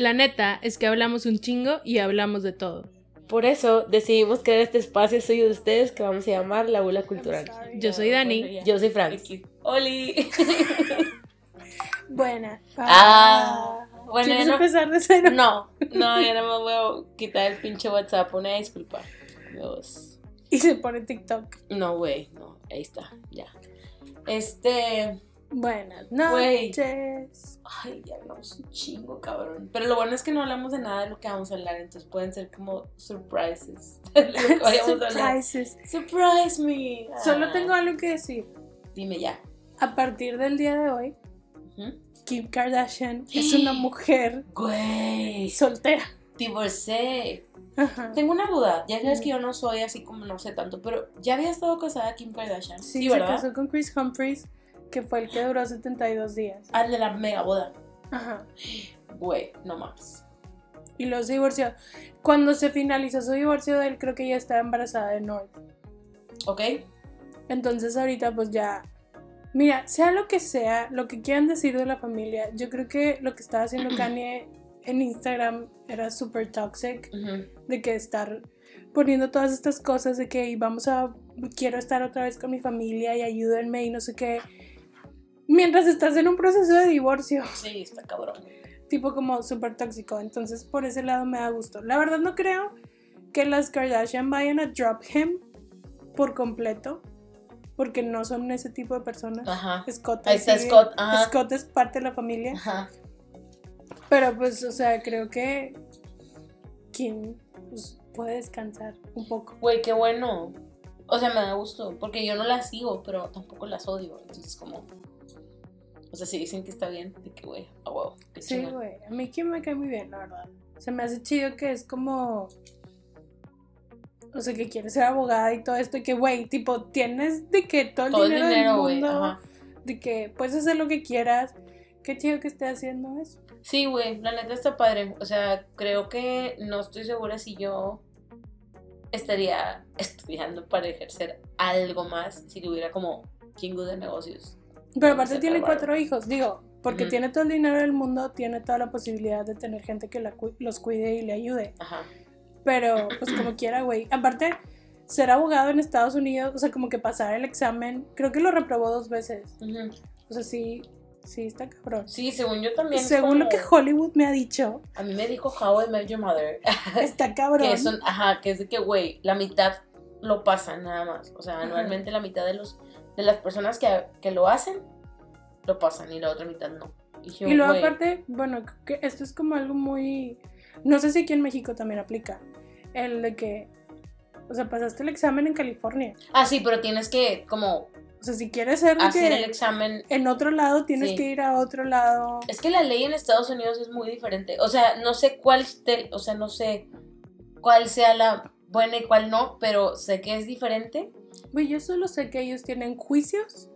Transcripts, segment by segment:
La neta es que hablamos un chingo y hablamos de todo. Por eso decidimos crear este espacio suyo de ustedes que vamos a llamar La Bula Cultural. Yo soy Dani. Yo soy Frank. Oli. Buena. Ah, bueno, ¿Quieres no- empezar de cero? No, no, ya no me voy a quitar el pinche WhatsApp. Una disculpa. Dios. Y se pone TikTok. No, güey, no, ahí está, ya. Este. Buenas noches. Ay, ya hablamos un chingo, cabrón. Pero lo bueno es que no hablamos de nada de lo que vamos a hablar, entonces pueden ser como surprises. Surprises. Surprise me. Solo Ah. tengo algo que decir. Dime ya. A partir del día de hoy. Kim Kardashian es una mujer Güey. soltera. Divorcé. Ajá. Tengo una duda. Ya sabes que yo no soy así como no sé tanto, pero ya había estado casada Kim Kardashian. Sí, Sí, se ¿verdad? casó con Chris Humphries, que fue el que duró 72 días. Al de la mega boda. Ajá. Güey, no mames. Y luego se divorció. Cuando se finalizó su divorcio de él, creo que ya estaba embarazada de North. ¿Ok? Entonces ahorita pues ya... Mira, sea lo que sea, lo que quieran decir de la familia, yo creo que lo que estaba haciendo Kanye en Instagram era súper toxic, de que estar poniendo todas estas cosas de que "Y vamos a, quiero estar otra vez con mi familia y ayúdenme y no sé qué, mientras estás en un proceso de divorcio, Sí, está cabrón. tipo como súper tóxico, entonces por ese lado me da gusto. La verdad no creo que las Kardashian vayan a drop him por completo, porque no son ese tipo de personas. Ajá. Scott, Ahí está Scott, ajá. Scott es parte de la familia, Ajá. pero pues, o sea, creo que Kim pues, puede descansar un poco. Güey, qué bueno. O sea, me da gusto, porque yo no las sigo, pero tampoco las odio. Entonces, como. O sea, si dicen que está bien, de que, güey, a huevo. qué Sí, güey. A mí Kim me cae muy bien, la verdad. Se me hace chido que es como. O sea, que quiere ser abogada y todo esto. Y que, güey, tipo, tienes de que todo el Todo el dinero, del mundo. Ajá. De que puedes hacer lo que quieras. Qué chido que esté haciendo eso. Sí, güey, la neta está padre. O sea, creo que no estoy segura si yo estaría estudiando para ejercer algo más si tuviera como chingo de negocios. Pero aparte tiene cuatro hijos, digo. Porque tiene todo el dinero del mundo, tiene toda la posibilidad de tener gente que la cu- los cuide y le ayude. Ajá. Pero, pues como quiera, güey. Aparte, ser abogado en Estados Unidos, o sea, como que pasar el examen, creo que lo reprobó dos veces. Ujú. O sea, sí, sí está cabrón. Sí, según yo también. Según lo que Hollywood me ha dicho, A mí me dijo How I Met Your Mother. está cabrón. que son, ajá, que es de que, güey, la mitad lo pasan nada más. O sea, anualmente la mitad de los de las personas que, que lo hacen, lo pasan y la otra mitad no. Y, yo, Y luego aparte, bueno, que esto es como algo muy... No sé si aquí en México también aplica. El de que, o sea, pasaste el examen en California. Ah, sí, pero tienes que como O sea, si quieres hacer que el examen. en otro lado, tienes Sí. que ir a otro lado. Es que la ley en Estados Unidos es muy diferente. O sea, no sé cuál, esté- o sea, no sé cuál sea la buena y cuál no, pero sé que es diferente. Güey, yo solo sé que ellos tienen juicios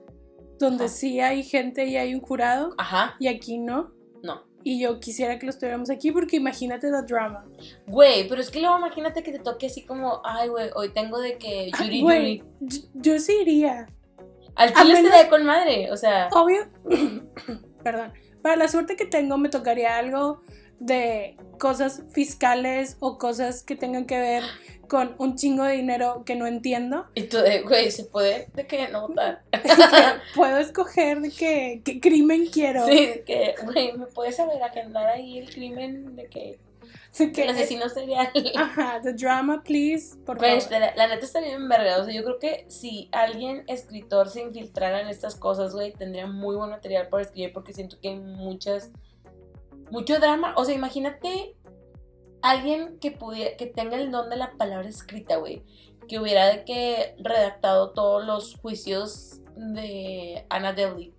donde Ajá. sí hay gente y hay un jurado Ajá, y aquí no. no. Y yo quisiera que los tuviéramos aquí porque imagínate the drama. Güey, pero es que luego imagínate que te toque así como, ay, güey, hoy tengo de que Ah, Yuri Güey, Yuri. yo, sí iría. Al chile menos- estaría con madre, o sea. Obvio, perdón, para la suerte que tengo me tocaría algo de cosas fiscales o cosas que tengan que ver con un chingo de dinero que no entiendo. Y tú güey, se puede de que no votar. Puedo escoger de qué, qué crimen quiero. Sí, que, güey, ¿me puedes saber agendar ahí el crimen de que que- el asesino serial? Ajá, the drama, please, por Pero favor. espera, la neta estaría bien verga. O sea, yo creo que si alguien escritor se infiltrara en estas cosas, güey, tendría muy buen material para escribir porque siento que hay muchas. Mucho drama. O sea, imagínate alguien que pudiera, que tenga el don de la palabra escrita, güey. Que hubiera de que redactado todos los juicios de Anna Devlin.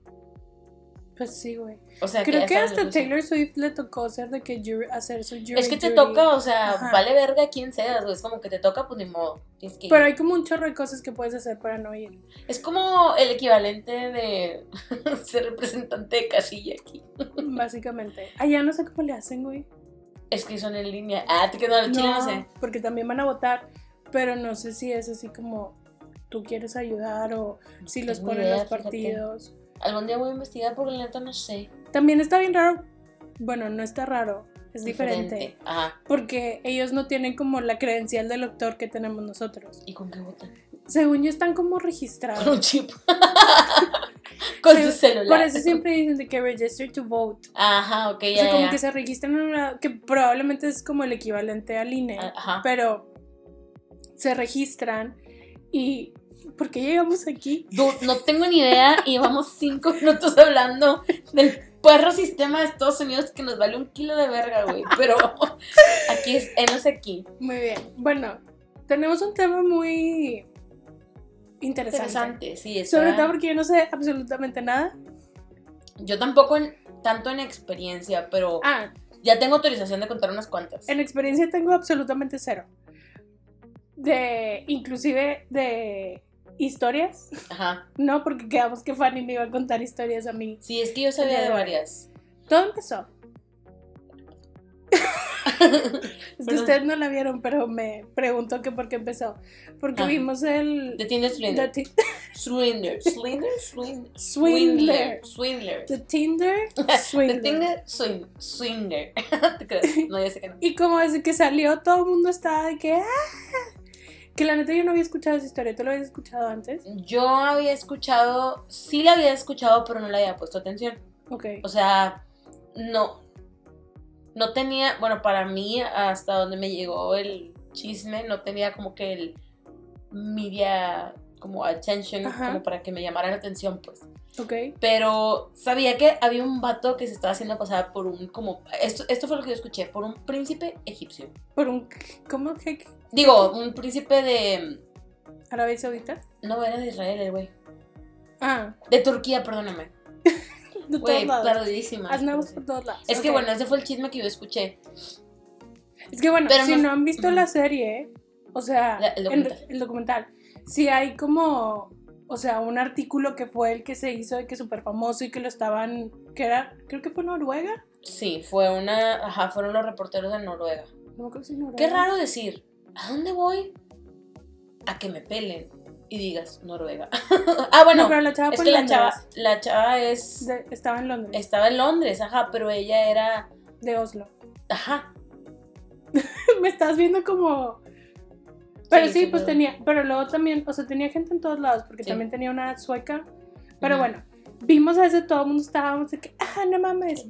Pues sí, güey. O sea, Creo que hasta. Taylor Swift le tocó ser de que jury- hacer su jury Es que te toca, o sea, Ajá. vale verga quién seas, güey. Es como que te toca, pues ni modo. Que. Pero hay como un chorro de cosas que puedes hacer para no ir. Es como el equivalente de ser representante de casilla aquí. Básicamente. Allá no sé cómo le hacen, güey. Es que son en línea. Ah, te quedó el chile, no sé. porque también van a votar, pero no sé si es así como tú quieres ayudar o si los ponen idea, los fíjate. partidos. Algún día voy a investigar porque la neta no sé. También está bien raro, bueno, no está raro, es diferente. Ajá. Porque ellos no tienen como la credencial del doctor que tenemos nosotros. ¿Y con qué votan? Según yo, están como Con un registrados. chip. con su celular. Por eso siempre dicen de que register to vote. Ajá, ok, O ya, sea, como ya. que se registran en una. que probablemente es como el equivalente al INE. Ajá. Pero se registran y. ¿Por qué llegamos aquí? No tengo ni idea y llevamos cinco minutos hablando del perro sistema de Estados Unidos que nos vale un kilo de verga, güey. Pero aquí es, enos aquí. Muy bien. Bueno, tenemos un tema muy interesante. Interesante, sí. está- Sobre todo porque yo no sé absolutamente nada. Yo tampoco en- tanto en experiencia, pero Ah, ya tengo autorización de contar unas cuantas. en experiencia tengo absolutamente cero. De, inclusive de historias, Ajá. no, porque quedamos que Fanny me iba a contar historias a mí. Sí, es que yo sabía de varias. Todo empezó. Es que ustedes no la vieron, pero me preguntó que por qué empezó. Porque Ajá. vimos el... De Tinder The, Swindler. ti- Swindler. Swindler. Swindler. Swindler. Swindler. the Tinder The Swindler. Tinder Swin- Swinger. ¿Te crees? No, ya sé que no. Y como desde que salió, todo el mundo estaba de que... "Ah". Que la neta yo no había escuchado esa historia. ¿Tú lo habías escuchado antes? Yo había escuchado, sí la había escuchado, pero no le había puesto atención. Ok. O sea, no. No tenía, bueno, para mí, hasta donde me llegó el chisme, no tenía como que el media, como attention, Ajá. como para que me llamara la atención, pues. Ok. Pero sabía que había un vato que se estaba haciendo pasar por un, como, esto, esto fue lo que yo escuché, por un príncipe egipcio. Por un... ¿Cómo que? Digo, un príncipe de, ¿Arabia Saudita? no era de Israel, el güey. Ah, De Turquía, perdóname. de Güey, todos lados. perdidísima. Andamos por todos lados. Es que Ok. bueno, ese fue el chisme que yo escuché. Es que bueno, Pero si no- no, han visto la serie, o sea, La- el en- documental. el documental, sí hay como, o sea, un artículo que fue el que se hizo de que súper famoso y que lo estaban, que era, creo que fue Noruega. Sí, fue una. Ajá, fueron los reporteros de Noruega. No creo que sí Noruega. Qué raro decir, ¿a dónde voy? A que me pelen y digas Noruega. ah, bueno, No, pero la chava es que la chava, la chava es. De- estaba en Londres, Estaba en Londres, ajá, pero ella era. de Oslo. Ajá. Me estás viendo como... Pero Sí, pues tenía, pero luego también, o sea, tenía gente en todos lados, porque Sí. también tenía una sueca. Pero bueno, vimos a ese, todo el mundo estábamos de que, ah, no mames,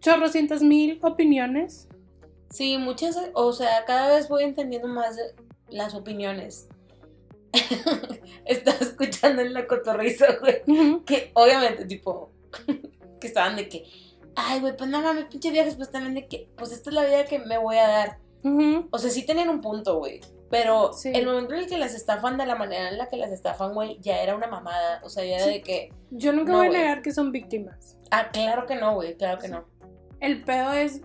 chorrocientas mil opiniones. Sí, muchas, o sea, cada vez voy entendiendo más las opiniones. Estaba escuchando en la cotorriza, güey. Que obviamente, tipo, que estaban de que, ay, güey, pues no mames, pinche viajes, pues también de que, pues esta es la vida que me voy a dar. O sea, sí tenían un punto, güey. Pero Sí. el momento en el que las estafan de la manera en la que las estafan, güey, ya era una mamada. O sea, ya era Sí. de que, Yo nunca No, voy a negar que son víctimas. ah, claro que no, güey, claro que no. El pedo es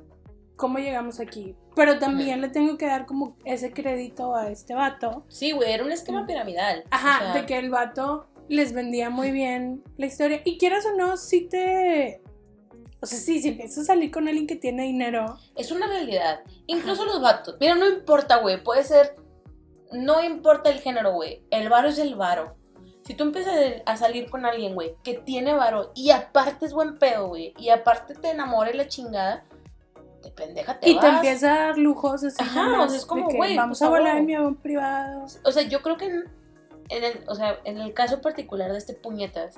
cómo llegamos aquí. Pero también le tengo que dar como ese crédito a este vato. Sí, güey, era un esquema piramidal. Ajá, o sea, de que el vato les vendía muy bien la historia. Y quieras o no, si te... O sea, sí, si empiezas a salir con alguien que tiene dinero. Es una realidad. Incluso los vatos. Mira, no importa, güey. Puede ser. No importa el género, güey. El varo es el varo. Si tú empiezas a salir con alguien, güey, que tiene varo y aparte es buen pedo, güey, y aparte te enamora y la chingada, de pendeja te y te empieza a dar lujos así. Ajá, o sea, es como, de güey, Vamos a volar en mi avión privado. O sea, yo creo que en, en el, o sea, en el caso particular de este puñetas,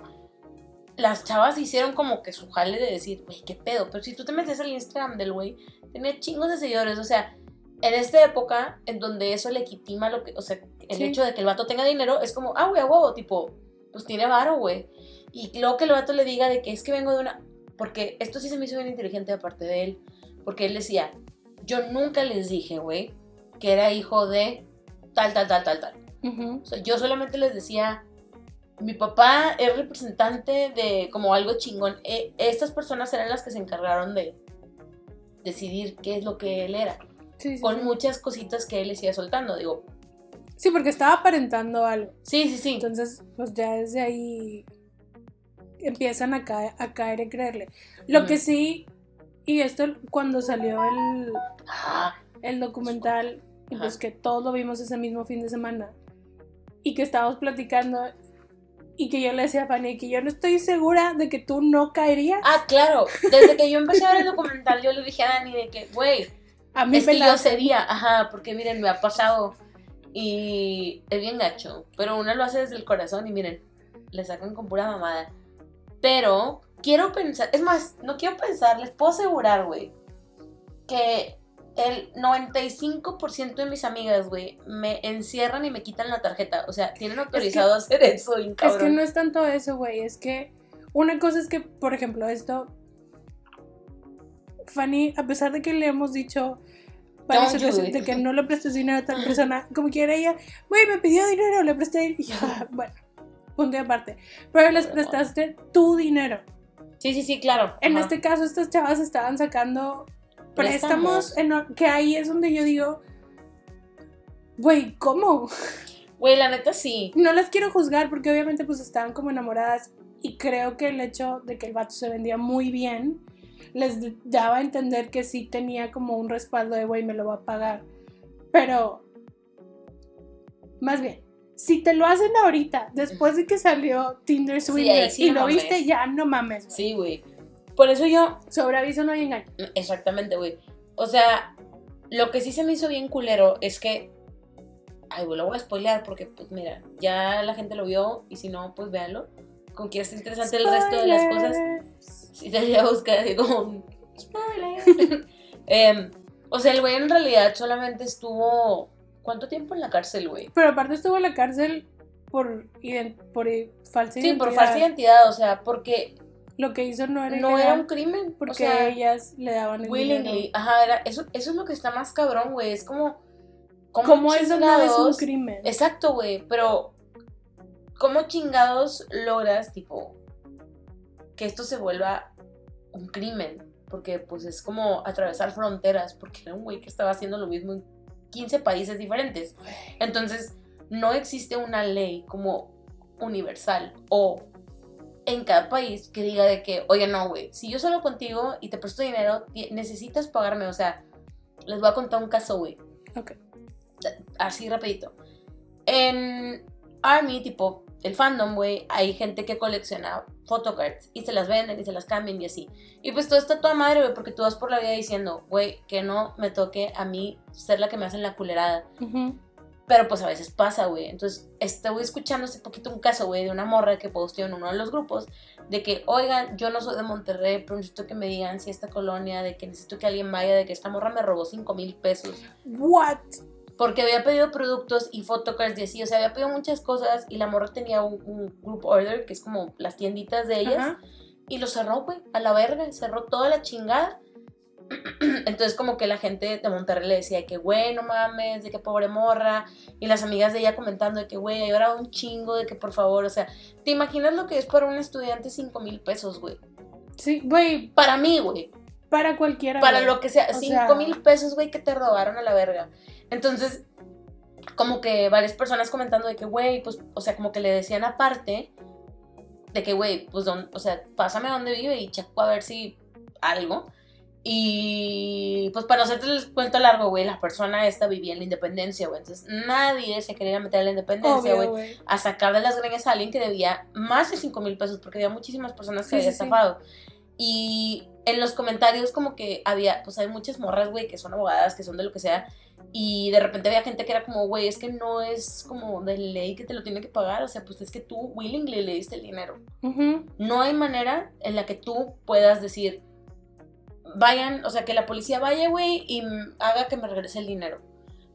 las chavas hicieron como que su jale de decir, güey, qué pedo. Pero si tú te metes al Instagram del güey, tenía chingos de seguidores. O sea, en esta época, en donde eso legitima lo que, o sea, el Sí. hecho de que el vato tenga dinero, es como, ah, güey, a huevo, tipo, pues tiene varo, güey. Y luego que el vato le diga de que es que vengo de una. Porque esto sí se me hizo bien inteligente aparte de él. Porque él decía, yo nunca les dije, güey, que era hijo de tal, tal, tal, tal, tal. Ujú. O sea, yo solamente les decía, mi papá es representante de como algo chingón. E- estas personas eran las que se encargaron de decidir qué es lo que él era. Sí, sí, Con sí. muchas cositas que él les iba soltando. Digo, Sí, porque estaba aparentando algo. sí, sí, sí. Entonces, pues ya desde ahí empiezan a caer, a caer en creerle. Lo que sí, y esto cuando salió el, el documental, y pues que todos lo vimos ese mismo fin de semana, y que estábamos platicando, Y que yo le decía a Fanny que yo no estoy segura de que tú no caerías. Ah, claro. Desde que yo empecé a ver el documental, yo le dije a Dani de que, güey, a mí es me que la yo sería, ajá, porque miren, me ha pasado y es bien gacho, pero uno lo hace desde el corazón y miren, le sacan con pura mamada. Pero quiero pensar, es más, no quiero pensar, les puedo asegurar, güey, que el 95% de mis amigas, güey, me encierran y me quitan la tarjeta. O sea, tienen autorizado a hacer eso, bien Es que no es tanto eso, güey. Es que una cosa es que, por ejemplo, esto. Fanny, a pesar de que le hemos dicho it. de que no le prestes dinero a tal persona, como quiera ella, güey, me pidió dinero, le presté. Y yo, "Ah, bueno, punto y aparte. Pero les prestaste tu dinero. Sí, sí, sí, claro. En Ajá. este caso, estas chavas estaban sacando préstamos, Préstamos. en- que ahí es donde yo digo, güey, ¿cómo? Güey, la neta sí. No las quiero juzgar porque obviamente pues estaban como enamoradas y creo que el hecho de que el vato se vendía muy bien les daba a entender que sí tenía como un respaldo de güey me lo va a pagar. Pero más bien, si te lo hacen ahorita, después de que salió Tinder Swindler sí y no lo mames. viste, ya no mames. Sí, güey. Por eso yo, Sobre aviso no hay engaño. exactamente, güey. O sea, lo que sí se me hizo bien culero es que. Ay, güey, lo voy a spoilear porque, pues mira, ya la gente lo vio y si no, pues véanlo. Con que está interesante el resto de las cosas. Si te voy a buscar así como spoiler. Em, o sea, el güey en realidad solamente estuvo. ¿Cuánto tiempo en la cárcel, güey? Pero aparte estuvo en la cárcel por, por falsa Sí, identidad. por falsa identidad, o sea, porque Lo que hizo no era no ilegal, era un crimen. porque o sea, ellas le daban el willingly. dinero. Ajá, era, eso, eso es lo que está más cabrón, güey. Es como. ¿Cómo eso no es un crimen? Exacto, güey, pero ¿cómo chingados logras, tipo, que esto se vuelva un crimen? Porque, pues, es como atravesar fronteras, porque era un güey que estaba haciendo lo mismo en 15 países diferentes. Entonces, no existe una ley como universal o en cada país que diga de que, oye, no, güey, si yo salgo contigo y te presto dinero, necesitas pagarme, o sea, les voy a contar un caso, güey Ok. así rapidito. En Army, tipo, el fandom, güey, hay gente que colecciona photocards y se las venden y se las cambian y así. Y pues todo está toda madre, güey, porque tú vas por la vida diciendo, güey, que no me toque a mí ser la que me hacen la culerada. Pero pues a veces pasa, güey. Entonces, estoy escuchando hace poquito un caso, güey, de una morra que posteó en uno de los grupos de que, oigan, yo no soy de Monterrey, pero necesito que me digan si esta colonia, de que necesito que alguien vaya, de que esta morra me robó 5 mil pesos. What? Porque había pedido productos y photocards y así, o sea, había pedido muchas cosas y la morra tenía un, un group order, que es como las tienditas de ellas, Ajá. y lo cerró, güey, a la verga, cerró toda la chingada. Entonces como que la gente de Monterrey le decía que, güey, no mames, de que pobre morra, y las amigas de ella comentando de que, güey, llorado un chingo, de que por favor, o sea, ¿te imaginas lo que es para un estudiante 5 mil pesos, güey? Sí, güey, Para mí, güey. para cualquiera. Para lo que sea, O 5 sea- mil pesos, güey, que te robaron a la verga. Entonces, como que varias personas comentando de que, güey, pues, o sea, como que le decían aparte de que, güey, pues, don- o sea, pásame dónde vive y checo a ver si algo. Y pues para no hacerte el cuento largo, güey, la persona esta vivía en la independencia, güey. Entonces nadie se quería meter a la independencia, güey a sacar de las greñas a alguien que debía más de 5 mil pesos, porque había muchísimas personas que Sí, había sí, sí. estafado. Y en los comentarios como que había, pues hay muchas morras, güey, que son abogadas, que son de lo que sea, y de repente había gente que era como, güey, es que no es como de ley que te lo tiene que pagar, o sea, pues es que tú willingly le diste el dinero. No hay manera en la que tú puedas decir, vayan, o sea, que la policía vaya, güey, y haga que me regrese el dinero.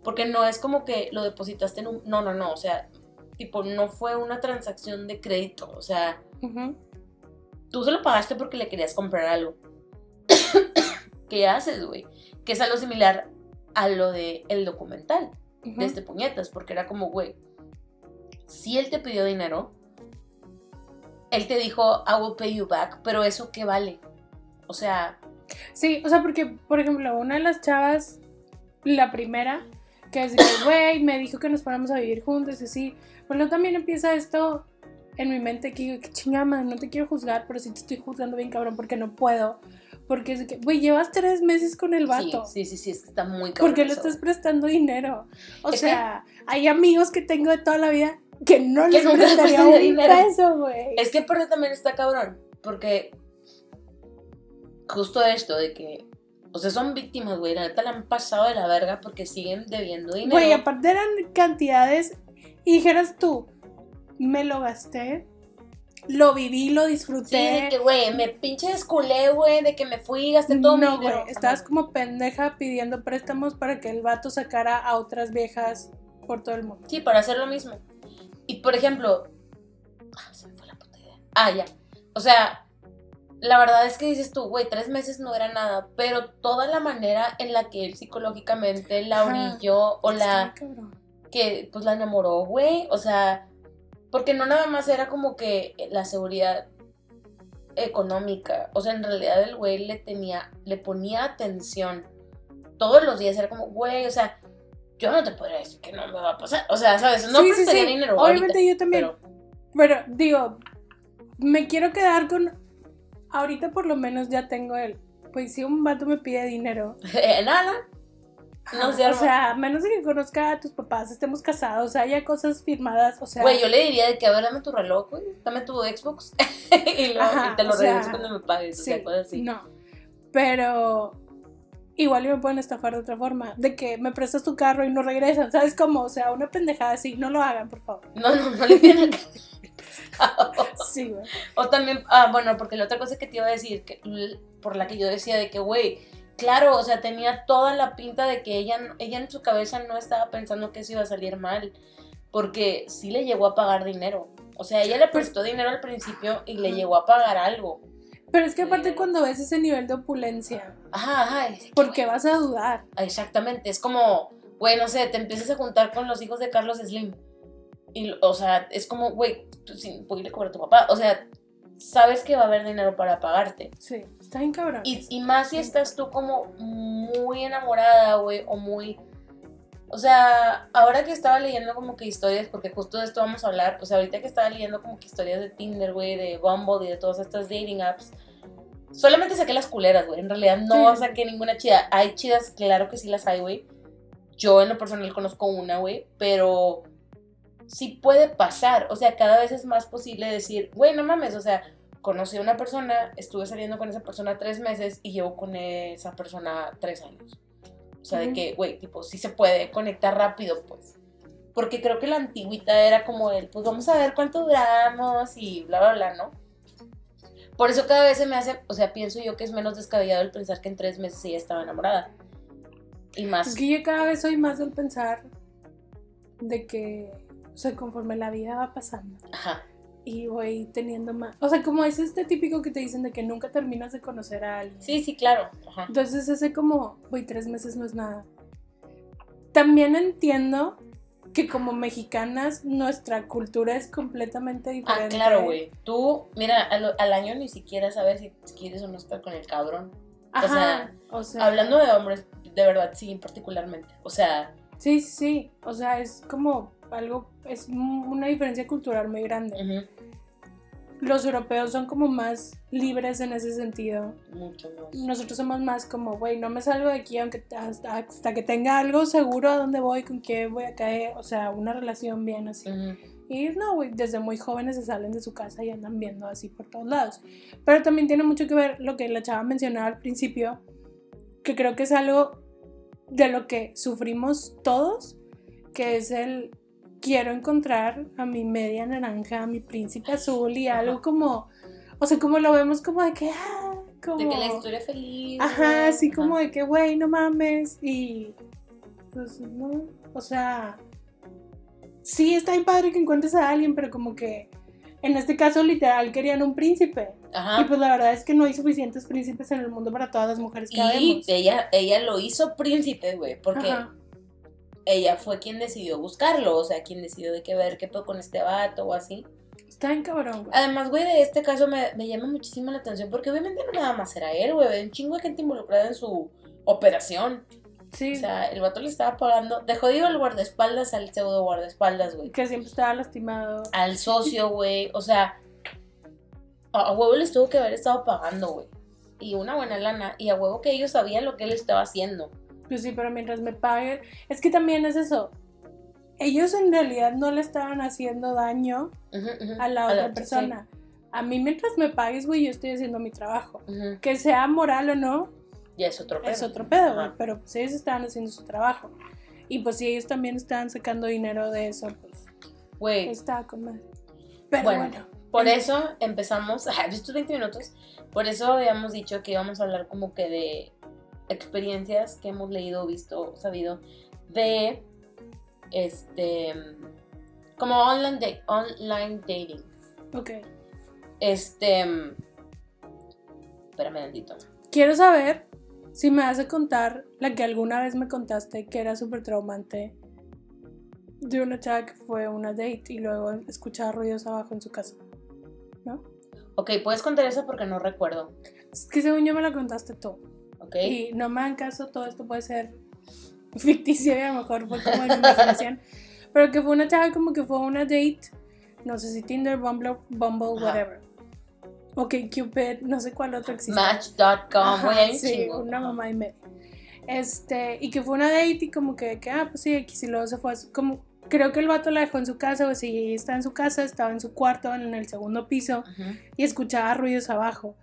Porque no es como que lo depositaste en un... No, no, no, o sea, tipo, no fue una transacción de crédito, o sea, tú se lo pagaste porque le querías comprar algo. ¿Qué haces, güey? Que es algo similar a lo de el documental de este puñetas, porque era como, güey, si él te pidió dinero, él te dijo, I will pay you back, pero eso qué vale? O sea, Sí, o sea, porque, por ejemplo, una de las chavas, la primera, que es güey, me dijo que nos fuéramos a vivir juntos y así. Pero luego también empieza esto en mi mente que digo, que chingada, no te quiero juzgar, pero sí te estoy juzgando bien cabrón porque no puedo. Porque es que, güey, llevas tres meses con el vato. Sí, sí, sí, sí, es que está muy cabrón. ¿Por qué le eso, estás prestando dinero? O Es que- sea, hay amigos que tengo de toda la vida que no les les prestaría un dinero. peso, güey. Es que aparte también está cabrón, porque justo esto de que, o sea, son víctimas, güey, la neta la han pasado de la verga porque siguen debiendo dinero. Güey, aparte eran cantidades y dijeras tú, me lo gasté, lo viví, lo Sí, disfruté. de que, güey, me pinche desculé, güey, de que me fui gasté todo mi no, dinero. güey, estabas como pendeja pidiendo préstamos para que el vato sacara a otras viejas por todo el mundo. Sí, para hacer lo mismo. Y por ejemplo. Ah, se me fue la puta idea. Ah, ya. O sea, la verdad es que dices tú, güey, tres meses no era nada, pero toda la manera en la que él psicológicamente la orilló o la cabrón. que pues la enamoró, güey. O sea, porque no nada más era como que la seguridad económica. O sea, en realidad el güey le tenía, le ponía atención. Todos los días era como, güey, o sea, yo no te podría decir que no me va a pasar. O sea, ¿sabes? No Sí, sí, sí. dinero. Obviamente ahorita, yo también. Pero, Pero digo, me quiero quedar con. Ahorita por lo menos ya tengo el. Pues si un vato me pide dinero. nada. No ajá, se o sea, a menos de que conozca a tus papás, estemos casados, haya cosas firmadas. O sea, Güey, yo le diría de que, a ver, dame tu reloj, güey. Dame tu Xbox. y, luego, Ajá, y te lo sea, regreso cuando me pagues. o sea, sí, cosas así. no. Pero igual me pueden estafar de otra forma. De que me prestas tu carro y no regresan. ¿Sabes cómo? O sea, una pendejada así. No lo hagan, por favor. No, no, no le que. Sí, güey. O también, ah, bueno, porque la otra cosa que te iba a decir, que, por la que yo decía de que, güey, claro, o sea, tenía toda la pinta de que ella, ella en su cabeza no estaba pensando que eso iba a salir mal, porque sí le llegó a pagar dinero. O sea, ella le prestó dinero al principio y le llegó a pagar algo. Pero es que aparte Sí. cuando ves ese nivel de opulencia, Ajá, ajá. es de que, ¿por qué vas a dudar? Exactamente, es como, güey, no sé, te empiezas a juntar con los hijos de Carlos Slim. Y, o sea, es como, güey, sin poderle cobrar a tu papá. O sea, sabes que va a haber dinero para pagarte. Sí, está bien cabrón. Y, y más si estás tú como muy enamorada, güey, o muy... O sea, ahora que estaba leyendo como que historias, porque justo de esto vamos a hablar, o sea, ahorita que estaba leyendo como que historias de Tinder, güey, de Bumble y de todas estas dating apps, solamente saqué las culeras, güey, en realidad no Sí. saqué ninguna chida. Hay chidas, claro que sí las hay, güey. Yo en lo personal conozco una, güey, pero sí puede pasar, o sea, cada vez es más posible decir, güey, no mames, o sea, conocí a una persona, estuve saliendo con esa persona tres meses y llevo con esa persona tres años. O sea, de Ujú. que, güey, tipo, sí se puede conectar rápido, pues. Porque creo que la antigüita era como el, pues vamos a ver cuánto duramos y bla, bla, bla, ¿no? Por eso cada vez se me hace, o sea, pienso yo que es menos descabellado el pensar que en tres meses ella estaba enamorada. Y más. Es que yo cada vez soy más del pensar de que, o sea, conforme la vida va pasando Ajá. Y voy teniendo más, o sea, como es este típico que te dicen de que nunca terminas de conocer a alguien. Sí, sí, claro. Ajá. Entonces ese como, güey, tres meses no es nada. También entiendo que como mexicanas nuestra cultura es completamente Ah, diferente. claro, güey. Tú, mira, al, al año ni siquiera sabes si quieres o no estar con el cabrón. Ajá, sea, o sea, Hablando de hombres, de verdad, sí, particularmente. O sea, sí, sí, o sea, es como algo, es una diferencia cultural muy grande. ujú, Los europeos son como más libres en ese sentido. mucho más. Nosotros somos más como, güey, no me salgo de aquí aunque hasta, hasta que tenga algo seguro a dónde voy, con quién voy a caer, o sea, una relación bien así. Ujú. Y no, güey, desde muy jóvenes se salen de su casa y andan viendo así por todos lados. Pero también tiene mucho que ver lo que la chava mencionaba al principio, que creo que es algo de lo que sufrimos todos, que es el quiero encontrar a mi media naranja, a mi príncipe azul y algo Ajá. como, o sea, como lo vemos como de que, ah, como... De que la historia feliz. Ajá, así como de que, güey, no mames. Y pues no, o sea, sí está bien padre que encuentres a alguien, pero como que en este caso literal querían un príncipe. Y Ajá. pues la verdad es que no hay suficientes príncipes en el mundo para todas las mujeres que Y habemos. ella, ella lo hizo príncipe, güey, porque Ajá. Ella fue quien decidió buscarlo, o sea, quien decidió de qué ver qué pedo con este vato o así. Está bien cabrón, güey. Además, güey, de este caso me, me llama muchísimo la atención porque obviamente no nada más era él, güey, había un chingo de gente involucrada en su operación. Sí, O sea, el vato le estaba pagando, de jodido el guardaespaldas al pseudo guardaespaldas, güey. que siempre estaba lastimado. Al socio, güey, o sea, a a huevo les tuvo que haber estado pagando, güey. y una buena lana. Y a huevo que ellos sabían lo que él estaba haciendo. Pues sí, pero mientras me paguen. Es que también es eso. Ellos en realidad no le estaban haciendo daño Ujú, ujú. a la A otra sí. persona. A mí mientras me pagues, güey, yo estoy haciendo mi trabajo. Ujú. Que sea moral o no, Ya es otro pedo. es otro pedo, güey. Pero pues ellos estaban haciendo su trabajo. Y pues si ellos también estaban sacando dinero de eso, pues Güey, estaba con madre. Pero Bueno. bueno. por eso empezamos, estos 20 minutos, por eso habíamos dicho que íbamos a hablar como que de experiencias que hemos leído, visto, sabido de este como online, da- online dating. Ok. Este espérame tantito. Quiero saber si me vas a contar la que alguna vez me contaste que era súper traumante de una chava que fue una date y luego escuchaba ruidos abajo en su casa. ¿No? Ok, puedes contar eso porque no recuerdo. Es que según yo me la contaste tú. Ok. Y no me hagan caso, todo esto puede ser ficticio y a lo mejor fue como en imaginación. Pero que fue una chava como que fue una date, no sé si Tinder, Bumble, Bumble Ajá. whatever. Ok, Cupid, no sé cuál otro existe. Match.com, sí, una mamá y media. Este, y que fue una date y como que, que ah, pues sí, X y luego se fue a su- como, creo que el vato la dejó en su casa, o si ella estaba en su casa, estaba en su cuarto, en el segundo piso, Ujú. y escuchaba ruidos abajo.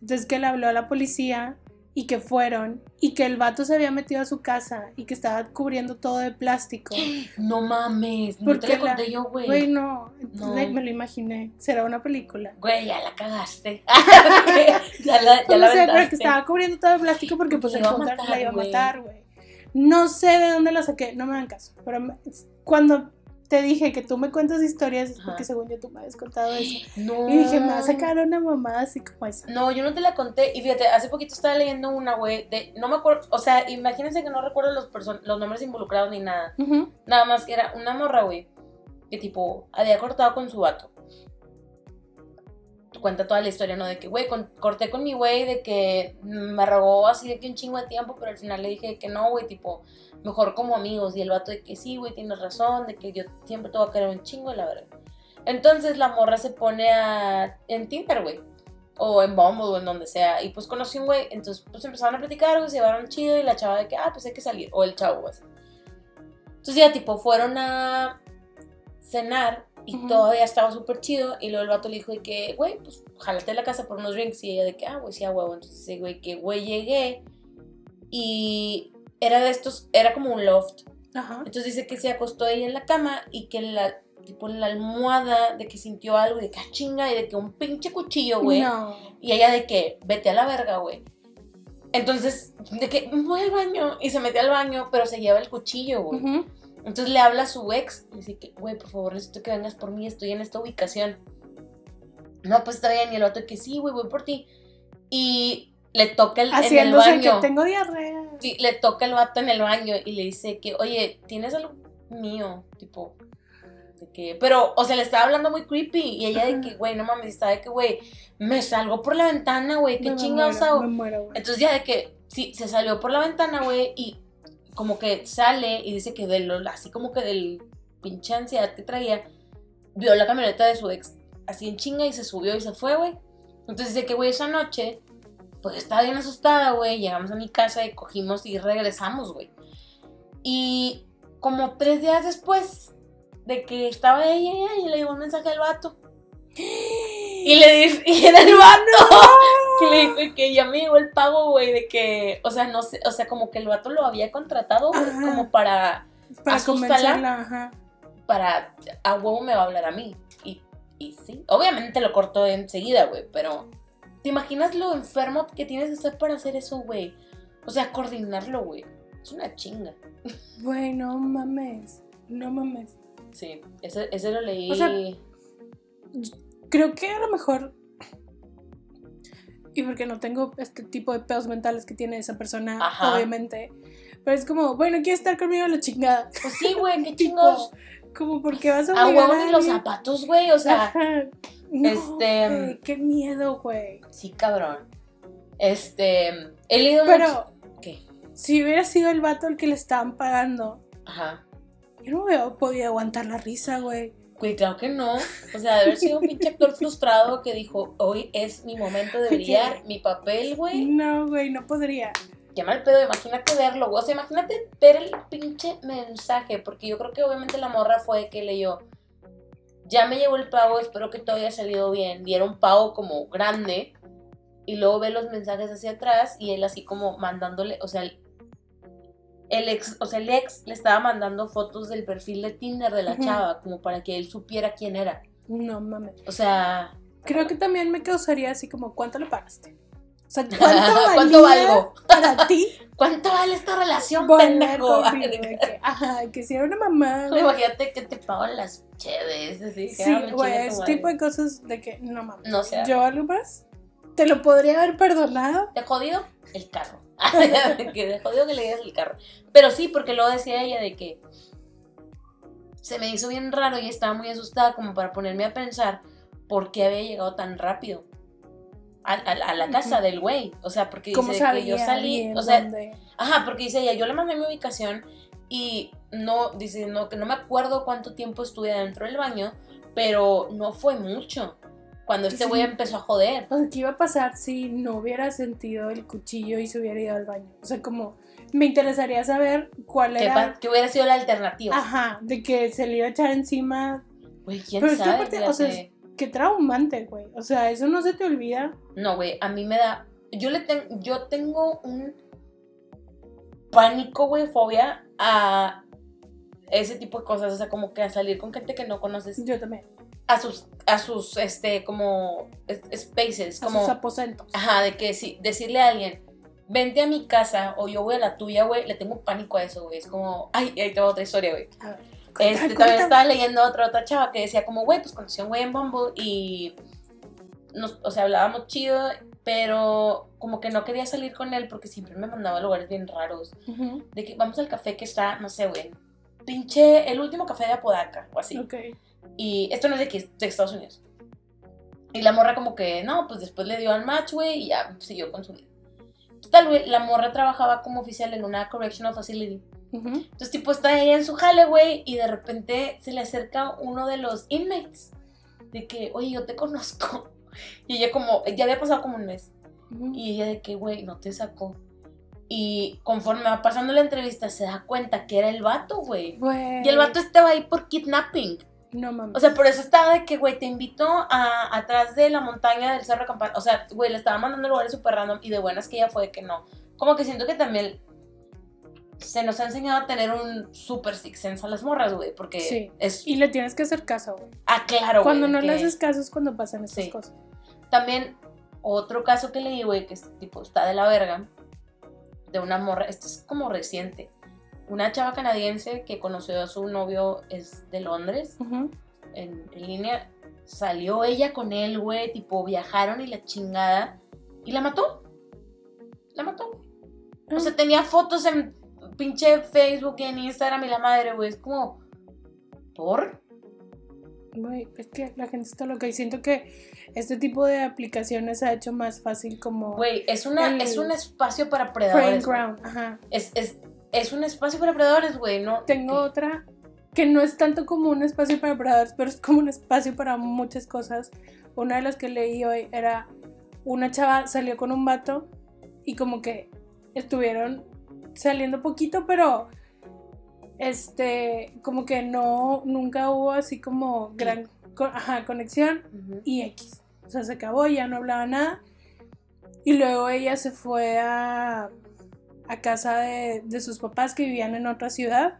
Entonces que le habló a la policía y que fueron, y que el vato se había metido a su casa y que estaba cubriendo todo de plástico. No mames, no Porque te lo la- conté yo, güey. Güey, no, No. like, me lo imaginé, será una película. Güey, ya la cagaste. ya la, ya Pues la no sé, pero que estaba cubriendo todo de plástico porque pues La el la iba a matar, güey. No sé de dónde la saqué, no me dan caso, pero cuando te dije que tú me cuentas historias es porque según yo tú me habías contado eso. No. Y dije, me va a sacar una mamada así como esa. No, yo no te la conté. Y fíjate, hace poquito estaba leyendo una, güey, de. No me acuerdo. O sea, imagínense que no recuerdo los, person- los nombres involucrados ni nada. Nada más que era una morra, güey, que tipo había cortado con su vato. Cuenta toda la historia, ¿no? De que, güey, corté con mi güey, de que me rogó así de que un chingo de tiempo, pero al final le dije que no, güey, tipo, mejor como amigos. Y el vato de que sí, güey, tienes razón, de que yo siempre te voy a querer un chingo, la verdad. Entonces la morra se pone en Tinder, güey. O en Bumble o en donde sea. Y pues conocí un güey. Entonces pues empezaron a platicar, güey, se llevaron chido. Y la chava de que, ah, pues hay que salir. O el chavo, güey. Entonces ya tipo fueron a cenar y Ujú. todavía estaba súper chido. Y luego el vato le dijo de que, güey, pues jálate a la casa por unos drinks. Y ella de que, ah, güey, sí, a huevo. Entonces dice, güey, que güey llegué. Y era de estos, era como un loft. Ajá. Entonces dice que se acostó ella en la cama y que la, tipo en la almohada, de que sintió algo y de que ah, chinga y de que un pinche cuchillo, güey. No. Y ella de que, vete a la verga, güey. Entonces, de que voy al baño y se mete al baño, pero se lleva el cuchillo, güey. Ujú. Entonces le habla a su ex y dice que, güey, por favor, necesito que vengas por mí, estoy en esta ubicación. No, pues está bien. Y el otro que sí, güey, voy por ti. Y le toca el, en el Haciéndose que baño. tengo diarrea. Sí, le toca el vato en el baño y le dice que, oye, ¿tienes algo mío? Tipo, de que, pero, o sea, le estaba hablando muy creepy y ella de que, güey, no mames, estaba de que, güey, me salgo por la ventana, güey, qué chingados hago. Entonces ya de que, sí, se salió por la ventana, güey, y como que sale y dice que de así como que del pinche ansiedad que traía, vio la camioneta de su ex así en chinga y se subió y se fue, güey. Entonces dice que, güey, esa noche, pues estaba bien asustada, güey. Llegamos a mi casa y cogimos y regresamos, güey. Y como tres días después de que estaba ella, y le llegó un mensaje al vato. Y le dije, y era el vato, que le dijo que ya me llegó el pago, güey, de que, o sea, no sé, o sea, como que el vato lo había contratado, güey, Ajá. como para, Para convencerla, ajá. para, a huevo me va a hablar a mí. Y, y sí, obviamente lo cortó enseguida, güey, pero ¿te imaginas lo enfermo que tienes que estar para hacer eso, güey? O sea, coordinarlo, güey. Es una chinga. Güey, no mames. No mames. Sí, ese, ese lo leí. O sea, Creo que a lo mejor. Y porque no tengo este tipo de pedos mentales que tiene esa persona, Ajá. obviamente. Pero es como, bueno, ¿quieres estar conmigo la chingada? pues sí, güey, qué chingos. Como porque vas a A obligar huevo ni los zapatos, güey, o sea, Ajá. No, este- qué miedo, güey. sí, cabrón. Este, he leído Pero ¿Qué? si hubiera sido el vato el que le estaban pagando, Ajá. yo no hubiera podido aguantar la risa, güey. Güey, claro que no. O sea, de haber sido un pinche actor frustrado que dijo, hoy es mi momento de brillar, mi papel, güey. No, güey, no podría. Qué mal pedo, imagínate verlo, güey. O sea, imagínate ver el pinche mensaje, porque yo creo que obviamente la morra fue que leyó, ya me llegó el pago, espero que todo haya salido bien. Un pago como grande. Y luego ve los mensajes hacia atrás y él así como mandándole, o sea, el, ex, o sea, el ex le estaba mandando fotos del perfil de Tinder de la chava, como para que él supiera quién era. No mames. O sea, Creo que también me causaría así como, ¿cuánto le pagaste? O sea, ¿cuánto, ¿Cuánto valgo? para ti? ¿cuánto vale esta relación, pendejo? que, ajá, que si era una mamá. Imagínate que te pagan las cheves, así Sí, ah, güey, ese tipo de cosas de que no mames. No sé. Yo algo más, te lo podría haber perdonado. ¿De jodido? El carro. que jodido que le digas el carro. Pero sí, porque luego decía ella de que se me hizo bien raro y estaba muy asustada como para ponerme a pensar por qué había llegado tan rápido a, a- a la casa del güey. O sea, porque ¿Cómo dice sabía que yo salí, o sea, dónde? ajá, porque dice ella, yo le mandé mi ubicación y no, dice, no, que no me acuerdo cuánto tiempo estuve dentro del baño, pero no fue mucho. Cuando este Sí. güey empezó a joder. O sea, ¿qué iba a pasar si no hubiera sentido el cuchillo y se hubiera ido al baño? O sea, como me interesaría saber cuál era. que hubiera sido la alternativa. Ajá, de que se le iba a echar encima. Güey, quién Pero es sabe. aparte, o sea, Fíjate. Qué traumante, güey. O sea, eso no se te olvida. No, güey, a mí me da. Yo le tengo. Yo tengo un pánico, güey, fobia a ese tipo de cosas. O sea, como que a salir con gente que no conoces. Yo también. A sus, a sus, este, como es- spaces. A Como. sus aposentos. Ajá, de que si decirle a alguien, vente a mi casa o yo voy a la tuya, güey, le tengo pánico a eso, güey. Es como, ay, ahí tengo otra historia, güey. A Este, cuéntame, también estaba leyendo otra, otra chava que decía como, güey, pues conocí a un güey en Bumble y, nos, o sea, hablábamos chido, pero como que no quería salir con él porque siempre me mandaba a lugares bien raros. De que vamos al café que está, no sé, güey, pinche el último café de Apodaca o así. Ok. Y esto no es de aquí, es de Estados Unidos. Y la morra como que, no, pues después le dio al match, güey, y ya siguió con su vida. Total, güey, la morra trabajaba como oficial en una correctional facility. Entonces, tipo, está ella en su jale, güey, y de repente se le acerca uno de los inmates. De que, oye, yo te conozco. Y ella como, ya había pasado como un mes. Ujú. Y ella de que, güey, no te sacó. Y conforme va pasando la entrevista, se da cuenta que era el vato. Güey. Y el vato estaba ahí por kidnapping. No mames. O sea, por eso estaba de que, güey, te invito a atrás de la montaña del Cerro Campana. O sea, güey, le estaba mandando lugares súper random y de buenas que ella fue de que no. Como que siento que también se nos ha enseñado a tener un super six sense a las morras, güey, porque Sí. es... Y le tienes que hacer caso, güey. Ah, claro, güey. Cuando no que- le haces caso es cuando pasan estas Sí. cosas. También otro caso que leí, güey, que es, tipo está de la verga, de una morra, esto es como reciente. Una chava canadiense que conoció a su novio es de Londres, en, en línea. Salió ella con él, güey, tipo viajaron y la chingada. Y la mató. La mató. güey. O sea, tenía fotos en pinche Facebook en Instagram y la madre, güey. Es como. ¿Por? Güey, es que la gente está loca y siento que este tipo de aplicaciones ha hecho más fácil como Güey, es, una, El- es un espacio para predadores. ground. Ajá. Es, es, es un espacio para predadores, güey. No, Tengo otra que no es tanto como un espacio para predadores, pero es como un espacio para muchas cosas. Una de las que leí hoy era una chava salió con un vato y como que estuvieron saliendo poquito, pero este como que no nunca hubo así como gran ajá, conexión y X. O sea, se acabó, ya no hablaba nada. Y luego ella se fue a, a casa de, de sus papás que vivían en otra ciudad.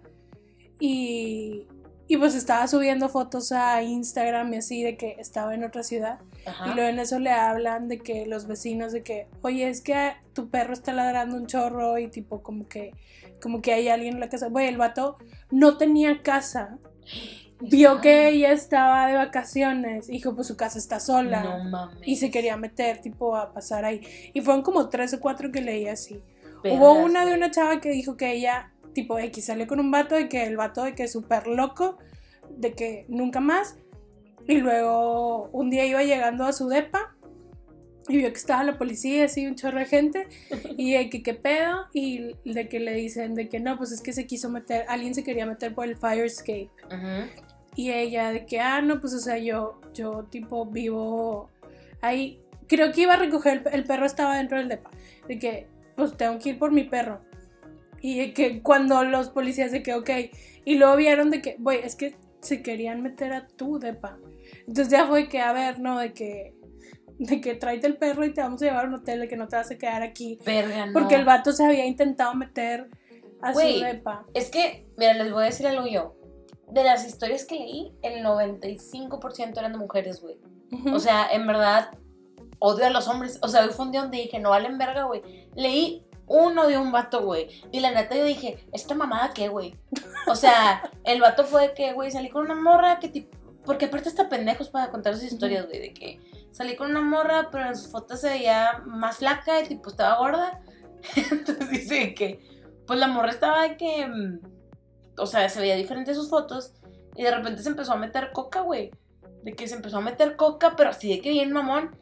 Y, y pues estaba subiendo fotos a Instagram y así de que estaba en otra ciudad. Ajá. Y luego en eso le hablan de que los vecinos de que, oye, es que tu perro está ladrando un chorro y tipo como que, como que hay alguien en la casa. Güey, el vato no tenía casa. Vio que ella estaba de vacaciones. Dijo, pues su casa está sola. No mames. y se quería meter tipo a pasar ahí. Y fueron como tres o cuatro que leí así. Hubo una de una chava que dijo que ella, tipo X, salió con un vato y que el vato de que es súper loco, de que nunca más. Y luego un día iba llegando a su depa y vio que estaba la policía, así un chorro de gente, y de que qué pedo, y de que le dicen de que no, pues es que se quiso meter, alguien se quería meter por el fire escape. Ujú. Y ella de que, ah, no, pues o sea, yo, yo tipo vivo ahí. Creo que iba a recoger, el, el perro estaba dentro del depa. De que, pues tengo que ir por mi perro. Y que cuando los policías de que, ok, y luego vieron de que, güey, es que se querían meter a tu depa. Entonces ya fue que, a ver, no, de que, de que tráete el perro y te vamos a llevar a un hotel, de que no te vas a quedar aquí. Verga, no. Porque el vato se había intentado meter a Güey, su depa. Es que, mira, les voy a decir algo yo. De las historias que leí, el 95% eran de mujeres, güey. O sea, en verdad, odio a los hombres. O sea, hoy fue un día donde dije, no valen verga, güey. Leí uno de un vato, güey. Y la neta yo dije, ¿esta mamada qué, güey? O sea, el vato fue de que, güey, salí con una morra que tipo... Porque aparte está pendejos para contar sus historias, güey, de que salí con una morra, pero en sus fotos se veía más flaca y tipo estaba gorda. Entonces dice que, pues la morra estaba de que, mm, o sea, se veía diferente sus fotos y de repente se empezó a meter coca, güey. De que se empezó a meter coca, pero así de que bien mamón.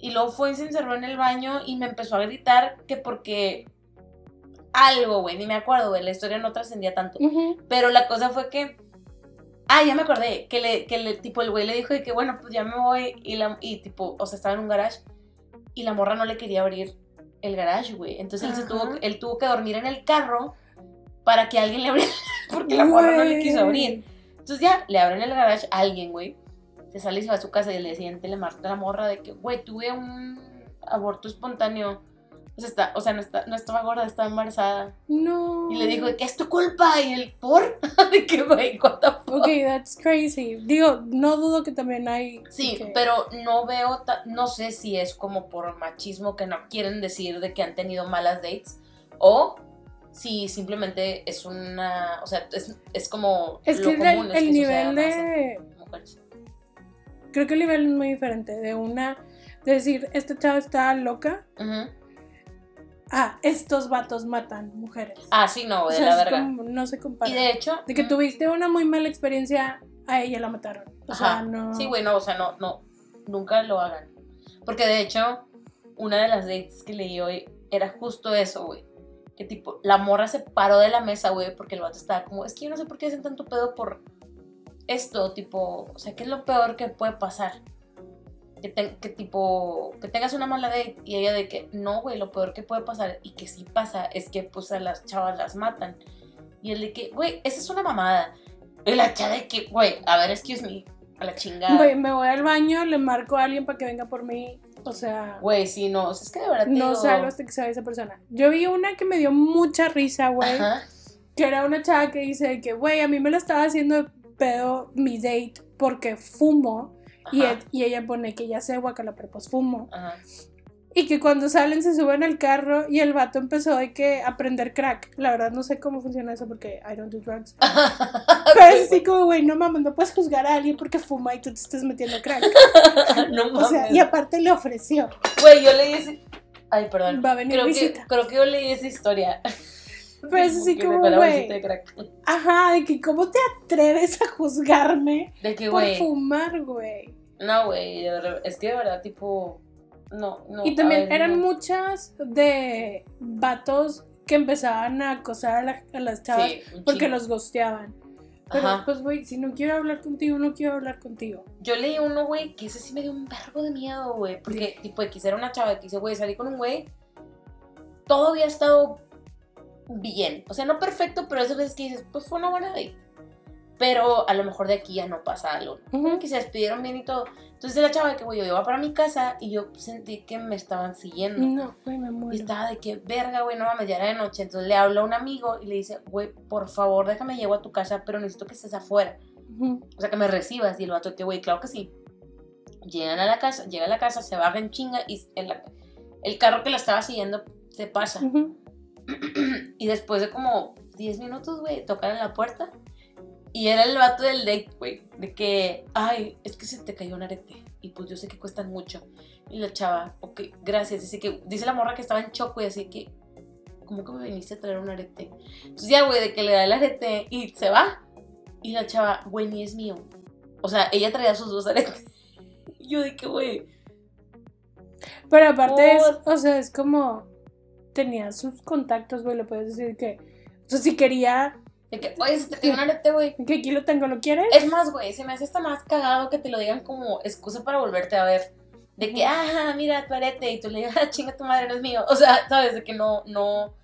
Y luego fue y se encerró en el baño y me empezó a gritar que porque algo, güey, ni me acuerdo, güey, la historia no trascendía tanto. Ujú. Pero la cosa fue que. Ah, ya me acordé. Que le, que le, tipo, el güey le dijo de que, bueno, pues ya me voy. Y, la, y tipo, o sea, estaba en un garage. Y la morra no le quería abrir el garage, güey. Entonces él, se tuvo, él tuvo que dormir en el carro para que alguien le abriera. Porque la morra no le quiso abrir. Entonces ya, le abren el garage a alguien, güey. Se sale y se va a su casa y día siguiente le marca la morra de que, güey, tuve un aborto espontáneo. O sea, está, o sea no, está, no estaba gorda, estaba embarazada. No. Y le dijo de que es tu culpa. Y el por. de que, güey, what the fuck? Ok, that's crazy. Digo, no dudo que también hay. Sí, que- pero no veo, no sé si es como por machismo que no quieren decir de que han tenido malas dates o si simplemente es una, o sea, es, es como Es lo que común el, es el que nivel más en de. mujeres. Creo que el nivel es muy diferente. De una. De decir, esta chava está loca. Ujú. Ah, estos vatos matan mujeres. Ah, sí, no, O de sea, la verga. como- no se compara. Y de hecho, De que mm, tuviste una muy mala experiencia, a ella la mataron. O sea, no. Sí, güey, no, o sea, no, no, nunca lo hagan. Porque de hecho, una de las dates que leí hoy era justo eso, güey. Que tipo, la morra se paró de la mesa, güey, porque el vato estaba como, es que yo no sé por qué hacen tanto pedo por esto, tipo, o sea, ¿qué es lo peor que puede pasar? Que, te- que tipo, que tengas una mala date y ella de que, no, güey, lo peor que puede pasar y que sí pasa es que pues a las chavas las matan. Y el de que, güey, esa es una mamada. Y la chava de que, güey, a ver, excuse me, a la chingada. Güey, me voy al baño, le marco a alguien para que venga por mí. O sea, Güey, sí, no, o sea, es que de verdad te no digo- salgo hasta que se vaya esa persona. Yo vi una que me dio mucha risa, güey. Que era una chava que dice que, güey, a mí me lo estaba haciendo pedo mi date porque fumo. Y, ajá, e- y ella pone que ya sé guacala, pero pues fumo. ajá. Y que cuando salen se suben al carro y el vato empezó de que a prender crack. La verdad no sé cómo funciona eso porque I don't do drugs. Pero es así como, güey, no mames, no puedes juzgar a alguien porque fuma y tú te estás metiendo crack. no O sea, mames. y aparte le ofreció. Güey, yo leí ese. Ay, perdón. Va a venir creo que, visita. creo que yo leí esa historia. Pero es así como, güey. Ajá, de que cómo te atreves a juzgarme De que, por güey. fumar, güey. No, güey, es que de verdad, tipo. No, no. Y también ver, eran no. muchas de vatos que empezaban a acosar a, la- a las chavas Sí, porque los gosteaban. Pero Ajá. pues, güey, si no quiero hablar contigo, no quiero hablar contigo. Yo leí uno, güey, que ese sí me dio un verbo de miedo, güey. Porque, tipo, de que era una chava que dice, güey, salí con un güey. Todo había estado bien. O sea, no perfecto, pero esas veces que dices, pues fue una buena date. Pero a lo mejor de aquí ya no pasa algo. Que se despidieron bien y todo. Entonces la chava de que, güey, yo iba para mi casa y yo sentí que me estaban siguiendo. No, güey, me Y muero. estaba de que, verga, güey, no mames, ya era de noche. Entonces le hablo a un amigo y le dice, güey, por favor, déjame llego a tu casa, pero necesito que estés afuera. Ujú. O sea, que me recibas. Y el vato que, güey, claro que sí. Llegan a la casa, llega a la casa, se baja en chinga y el carro que la estaba siguiendo se pasa. Ujú. Y después de como 10 minutos, güey, tocan en la puerta. Y era el vato del date, güey. De que, ay, es que se te cayó un arete. Y pues yo sé que cuestan mucho. Y la chava, ok, gracias. Dice que, dice la morra que estaba en shock, güey, así que, ¿cómo que me viniste a traer un arete? Entonces ya, güey, de que le da el arete y se va. Y la chava, güey, ni es mío. O sea, ella traía sus dos aretes. Y yo de que, güey, Pero aparte es, o sea, es como tenía sus contactos, güey, le puedes decir que, o sea, si quería De que, oye, se te cayó un arete, güey. Que aquí lo tengo, ¿lo quieres? Es más, güey, se me hace hasta más cagado que te lo digan como excusa para volverte a ver. De que, ah, mira tu arete, y tú le digas, ah, chinga tu madre, no es mío. O sea, sabes, de que no, no.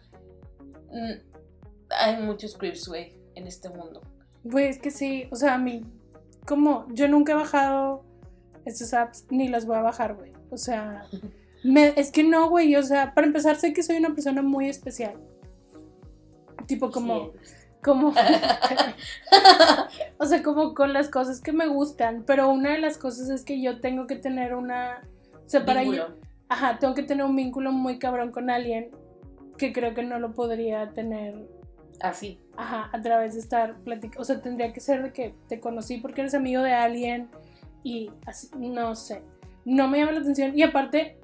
Hay muchos creeps, güey, en este mundo. Güey, es que sí, o sea, a mí, como yo nunca he bajado estas apps, ni las voy a bajar, güey. O sea, me- es que no, güey, o sea, para empezar sé que soy una persona muy especial. Tipo como, como, o sea, como con las cosas que me gustan, pero una de las cosas es que yo tengo que tener una, o sea, para yo, ajá, tengo que tener un vínculo muy cabrón con alguien que creo que no lo podría tener Así. Ajá, a través de estar platicando. O sea, tendría que ser de que te conocí porque eres amigo de alguien y así, no sé. No me llama la atención. Y aparte,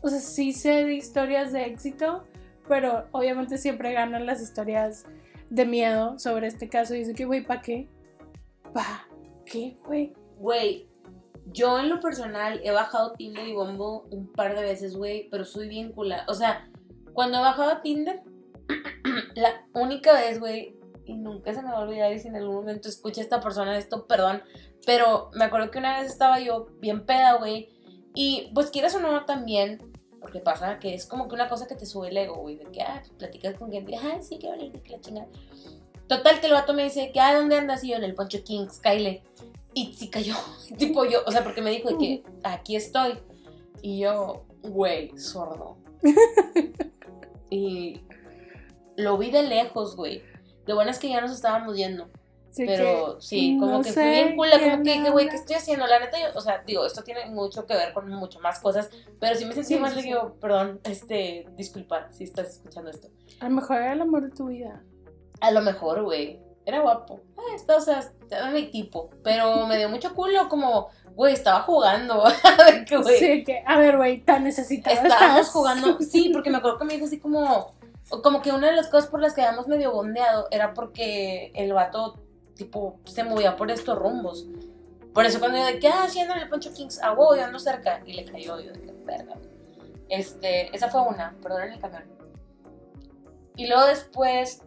o sea, sí sé de historias de éxito, pero obviamente siempre ganan las historias de miedo sobre este caso. Y dice que, güey, ¿para qué? ¿Para qué, güey? Güey, yo en lo personal he bajado Tinder y Bumble un par de veces, güey, pero soy bien culada. O sea, cuando he bajado Tinder, la única vez, güey, y nunca se me va a olvidar y si en algún momento escucha a esta persona esto, perdón, pero me acuerdo que una vez estaba yo bien peda, güey, y pues quieras o no también, porque pasa que es como que una cosa que te sube el ego, güey, de que, ah, platicas con gente, ah, sí, qué bonito, que la chingada. Total, que el vato me dice que, ah, ¿dónde andas? Y yo en el Poncho Kings, Kyle. Y sí cayó, tipo yo, o sea, porque me dijo de que aquí estoy. Y yo, güey, sordo. y lo vi de lejos, güey. Lo bueno es que ya nos estábamos yendo. Así Pero que sí, como no que fui sé bien cool, como que dije, güey. ¿qué estoy haciendo? La neta, yo, o sea, digo, esto tiene mucho que ver con mucho más cosas, pero sí me sentí Sí, mal, sí, digo, perdón, este, disculpa si estás escuchando esto. A lo mejor era el amor de tu vida. A lo mejor, güey, era guapo. Ah, está, o sea, era mi tipo, pero me dio mucho culo, como, güey, estaba jugando, que, güey, Sí, que, a ver, güey, tan necesitada estábamos jugando, sí, porque me acuerdo que me dijo así como, como que una de las cosas por las que habíamos medio bondeado era porque el vato, tipo, se movía por estos rumbos. Por eso cuando yo de que, ah, sí, ando en el Poncho Kings, ah, wow, yo ando cerca, y le cayó, yo de que, verga. Este, esa fue una, perdón, en el camión. Y luego después,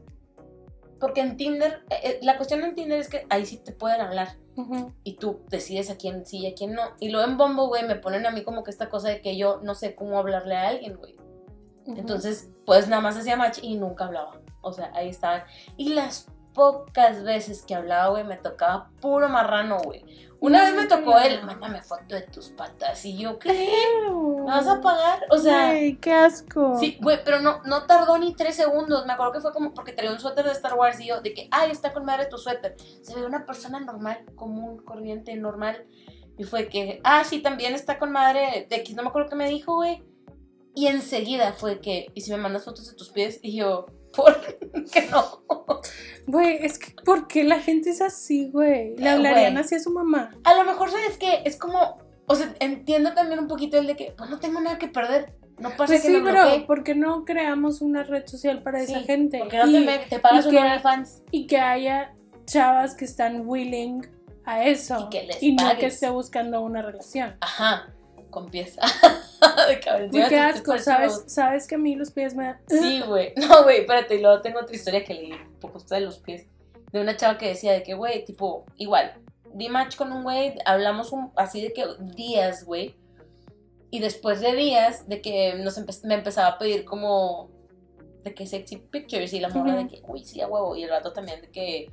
porque en Tinder, eh, eh, la cuestión en Tinder es que ahí sí te pueden hablar Ujú. y tú decides a quién sí y a quién no. Y luego en Bombo, güey, me ponen a mí como que esta cosa de que yo no sé cómo hablarle a alguien, güey. Ujú. Entonces, pues nada más hacía match y nunca hablaba. O sea, ahí estaban. Y las pocas veces que hablaba, güey, me tocaba puro marrano, güey. Una vez me tocó él, mándame foto de tus patas. Y yo, ¿qué? ¿Me vas a pagar? O sea, Güey, qué asco. sí, güey, pero no, no tardó ni tres segundos. Me acuerdo que fue como porque traía un suéter de Star Wars y yo, de que, ay, está con madre tu suéter. Se ve una persona normal, común, corriente, normal. Y fue que, ah, sí, también está con madre de X. No me acuerdo qué me dijo, güey. Y enseguida fue que, ¿y si me mandas fotos de tus pies? Y yo, ¿por qué no? Güey, es que ¿por qué la gente es así, güey? Le hablarían güey. así a su mamá. A lo mejor, ¿sabes qué? Es como, o sea, entiendo también un poquito el de que, pues no tengo nada que perder. No pasa Pues que sí, me pero bloquee. ¿por qué no creamos una red social para esa gente? Porque no te, y, me- te pagas y un que- OnlyFans. y que haya chavas que están willing a eso. Y que les no pagues. que esté buscando una relación. Ajá, con pies. de. Güey, encima qué asco, ¿sabes? ¿Sabes que a mí los pies me... Sí, güey. No, güey, espérate. Y luego tengo otra historia que leí, poco de los pies. De una chava que decía de que, güey, tipo, igual. Di match con un güey, hablamos un, así de que días, güey. Y después de días, de que nos empe- me empezaba a pedir como. De que sexy pictures. Y la morra de que, uy, sí, a huevo. Y el vato también de que.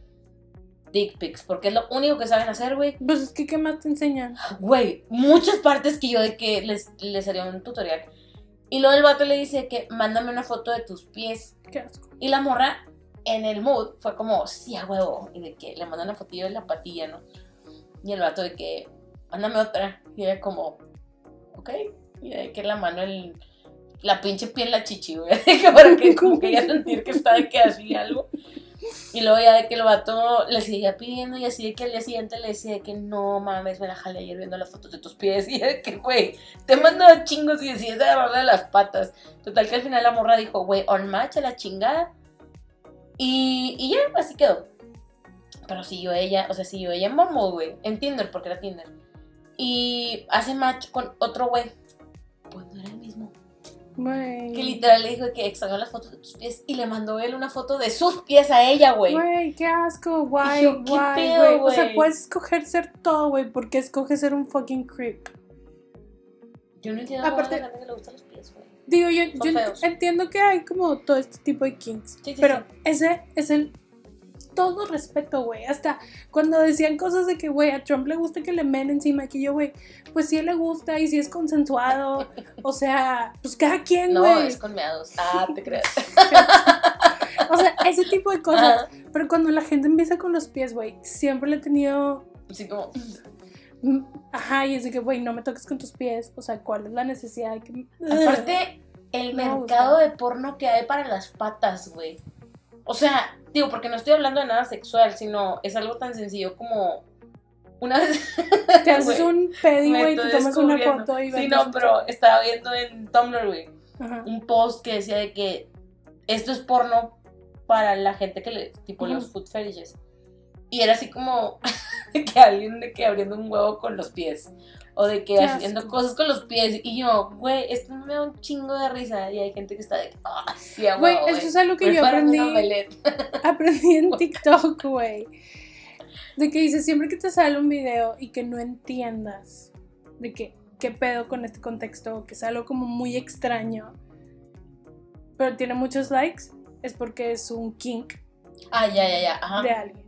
Dick pics. Porque es lo único que saben hacer, güey. Pues es que, ¿qué más te enseñan? Güey, muchas partes que yo de que les, les haría un tutorial. Y luego el vato le dice que mándame una foto de tus pies. Qué asco. Y la morra, en el mood, fue como, sí, a huevo. Y de que le manda una fotillo de la patilla, ¿no? Y el vato de que, mándame otra. Y ella como, ok. Y de que la mano, el, la pinche piel, la chichi, güey. De que para que como que ella sentir que está de que así algo. Y luego ya de que el vato le seguía pidiendo y así de que al día siguiente le decía de que no mames, me la jalé ayer viendo las fotos de tus pies. Y de que, güey, te mando chingos y decides agarrarle las patas. Total que al final la morra dijo, güey, on match a la chingada. Y, y ya, así quedó. Pero siguió ella, o sea, siguió ella en Bumble, güey. En Tinder, porque era Tinder. Y hace match con otro güey. Pues no era Güey. Que literal le dijo que extrañó las fotos de tus pies y le mandó él una foto de sus pies a ella, güey. Güey, qué asco, guay, yo, ¿qué guay, pedo, güey. O sea, puedes escoger ser todo, güey, porque escoges ser un fucking creep. Yo no entiendo Aparte- a la gente que le gustan los pies, güey. Digo, yo, yo entiendo que hay como todo este tipo de kinks, Sí, sí, pero sí. ese es el todo respeto, güey. Hasta cuando decían cosas de que, güey, a Trump le gusta que le men encima, que yo, güey, pues sí le gusta y sí es consensuado. o sea, pues cada quien, No, güey. es con meados. Ah, te creas. O sea, ese tipo de cosas. Ajá. Pero cuando la gente empieza con los pies, güey, siempre le he tenido. Así como, Ajá, y es de que, güey, no me toques con tus pies. O sea, ¿cuál es la necesidad que.? aparte, el No me mercado gusta. de porno que hay para las patas, güey. O sea, digo, porque no estoy hablando de nada sexual, sino es algo tan sencillo como una vez Te haces un pedi, me güey, te tomas una foto y Sí, no, pero estaba viendo en Tumblr, güey, Ajá. un post que decía de que esto es porno para la gente que le, tipo Ujú. los food fetishes. Y era así como que alguien de que abriendo un huevo con los pies. O de que haciendo cosas con los pies. Y yo, güey, esto me da un chingo de risa. Y hay gente que está de ah, sí, a Güey, esto es algo que yo aprendí. aprendí en TikTok, güey. De que dice, siempre que te sale un video y que no entiendas de que qué pedo con este contexto, que es algo como muy extraño, pero tiene muchos likes, es porque es un kink Ah, ya, ya, ya. Ajá. de alguien.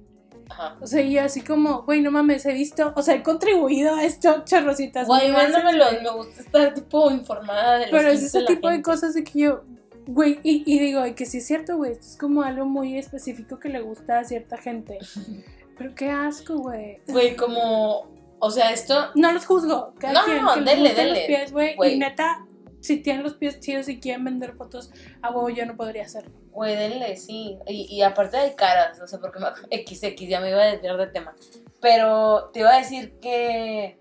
Ajá. O sea, yo así como, güey, no mames, he visto, o sea, he contribuido a esto chorrocitas. Güey, mil veces, mándamelo. güey. Me gusta estar tipo informada de los Pero es ese de tipo de cosas de que yo, güey, y, y digo, y que sí es cierto, güey, esto es como algo muy específico que le gusta a cierta gente. Pero qué asco, güey. Güey, como. O sea, esto. No los juzgo. Cada No, quien no, que denle, denle, los pies, güey. güey. Y neta, si tienen los pies chidos y quieren vender fotos, a huevo yo no podría hacerlo. Güey, denle, sí. Y, y aparte hay caras, o sea, porque me, XX, ya me iba a desviar del tema. Pero te iba a decir que.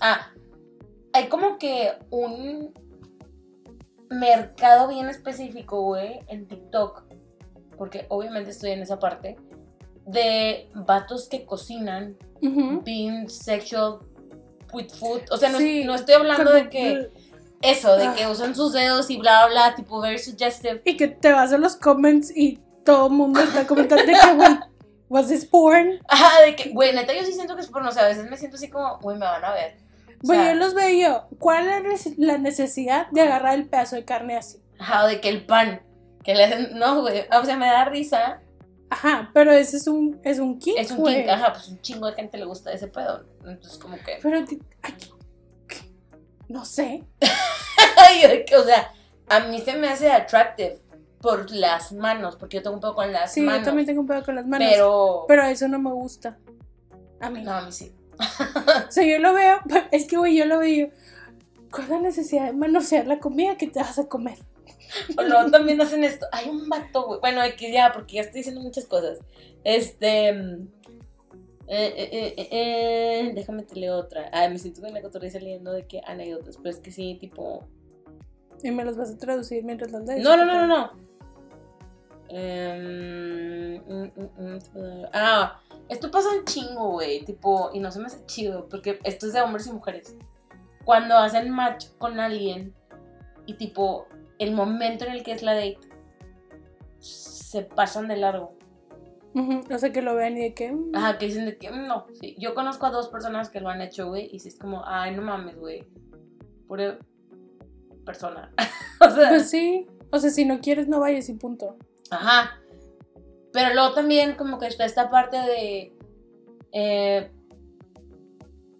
Ah, hay como que un mercado bien específico, güey, en TikTok. Porque obviamente estoy en esa parte. De vatos que cocinan being sexual with food. O sea, no, Sí, no estoy hablando de que. Eso, de Ah. que usan sus dedos y bla, bla, bla, tipo very suggestive. Y que te vas a los comments y todo el mundo está comentando de que, güey, was this porn? Ajá, de que, güey, neta, yo sí siento que es porno. O sea, a veces me siento así como, güey, me van a ver. O Güey, sea, yo los veo yo. ¿Cuál es la nece- la necesidad de agarrar el pedazo de carne así? Ajá, de que el pan. Que le hacen. No, güey. O sea, me da risa. Ajá, pero ese es un, es un kink, Es un güey. kink. Ajá, pues un chingo de gente le gusta ese pedo. Entonces, como que. Pero, ay, no sé. O sea, a mí se me hace attractive por las manos. Porque yo tengo un poco con las Sí, manos. yo también tengo un pedo con las manos. Pero. Pero eso no me gusta. A mí. No, a mí sí. O sea, yo lo veo, es que, güey, yo lo veo ¿cuál es la necesidad de manosear la comida que te vas a comer? O luego también hacen esto. Hay un vato, güey. Bueno, que ya, porque ya estoy diciendo muchas cosas. Este. Eh, eh, eh, eh, eh, déjame te leo otra. Ay, me siento que la cotorriza leyendo de que anécdotas. Pero es que sí, tipo. Y me los vas a traducir mientras las lees. No, no, no, no, no. Em, mm, mm, mm, ah, esto pasa un chingo, güey. Tipo, y no se me hace chido. Porque esto es de hombres y mujeres. Cuando hacen match con alguien y tipo, el momento en el que es la date, se pasan de largo. Ujú, O sea, que lo vean y de que... mm, Ajá, que dicen de que "Mm, no. Sí. Yo conozco a dos personas que lo han hecho, güey, y sí es como, ay, no mames, güey. Pura persona. o sea, Pues sí. O sea, si no quieres, no vayas y punto. ajá. Pero luego también, como que está esta parte de. eh,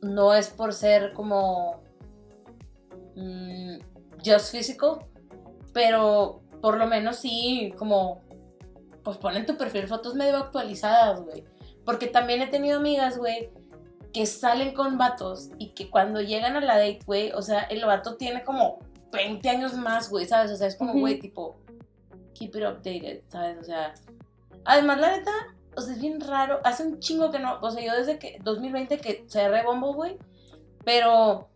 no es por ser como. mm, just physical, pero por lo menos sí, como. Pues ponen tu perfil fotos medio actualizadas, güey. Porque también he tenido amigas, güey, que salen con vatos y que cuando llegan a la date, güey, o sea, el vato tiene como 20 años más, güey, ¿sabes? O sea, es como, güey, tipo, keep it updated, ¿sabes? O sea, además, la neta, o sea, es bien raro. Hace un chingo que no, o sea, yo desde que 2020 que cerré Bumble, güey, pero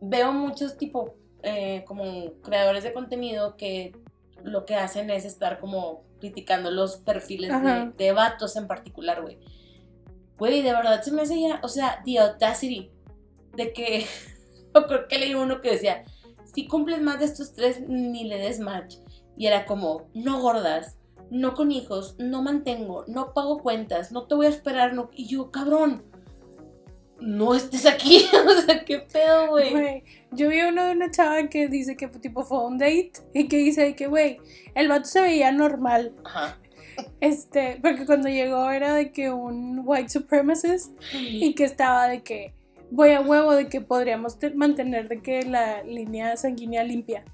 veo muchos tipo, eh, como creadores de contenido que lo que hacen es estar como criticando los perfiles de, de vatos en particular, güey. Güey, de verdad se me hace ya, o sea, the audacity de que, o creo que leí uno que decía, si cumples más de estos tres, ni le des match. Y era como, no gordas, no con hijos, no mantengo, no pago cuentas, no te voy a esperar. No... Y yo, cabrón, no estés aquí. o sea, qué pedo, güey. Yo vi uno de una chava que dice que tipo fue un date y que dice que, güey, el vato se veía normal. Ajá. Este, porque cuando llegó era de que un white supremacist y que estaba de que voy a huevo de que podríamos te- mantener de que la línea sanguínea limpia.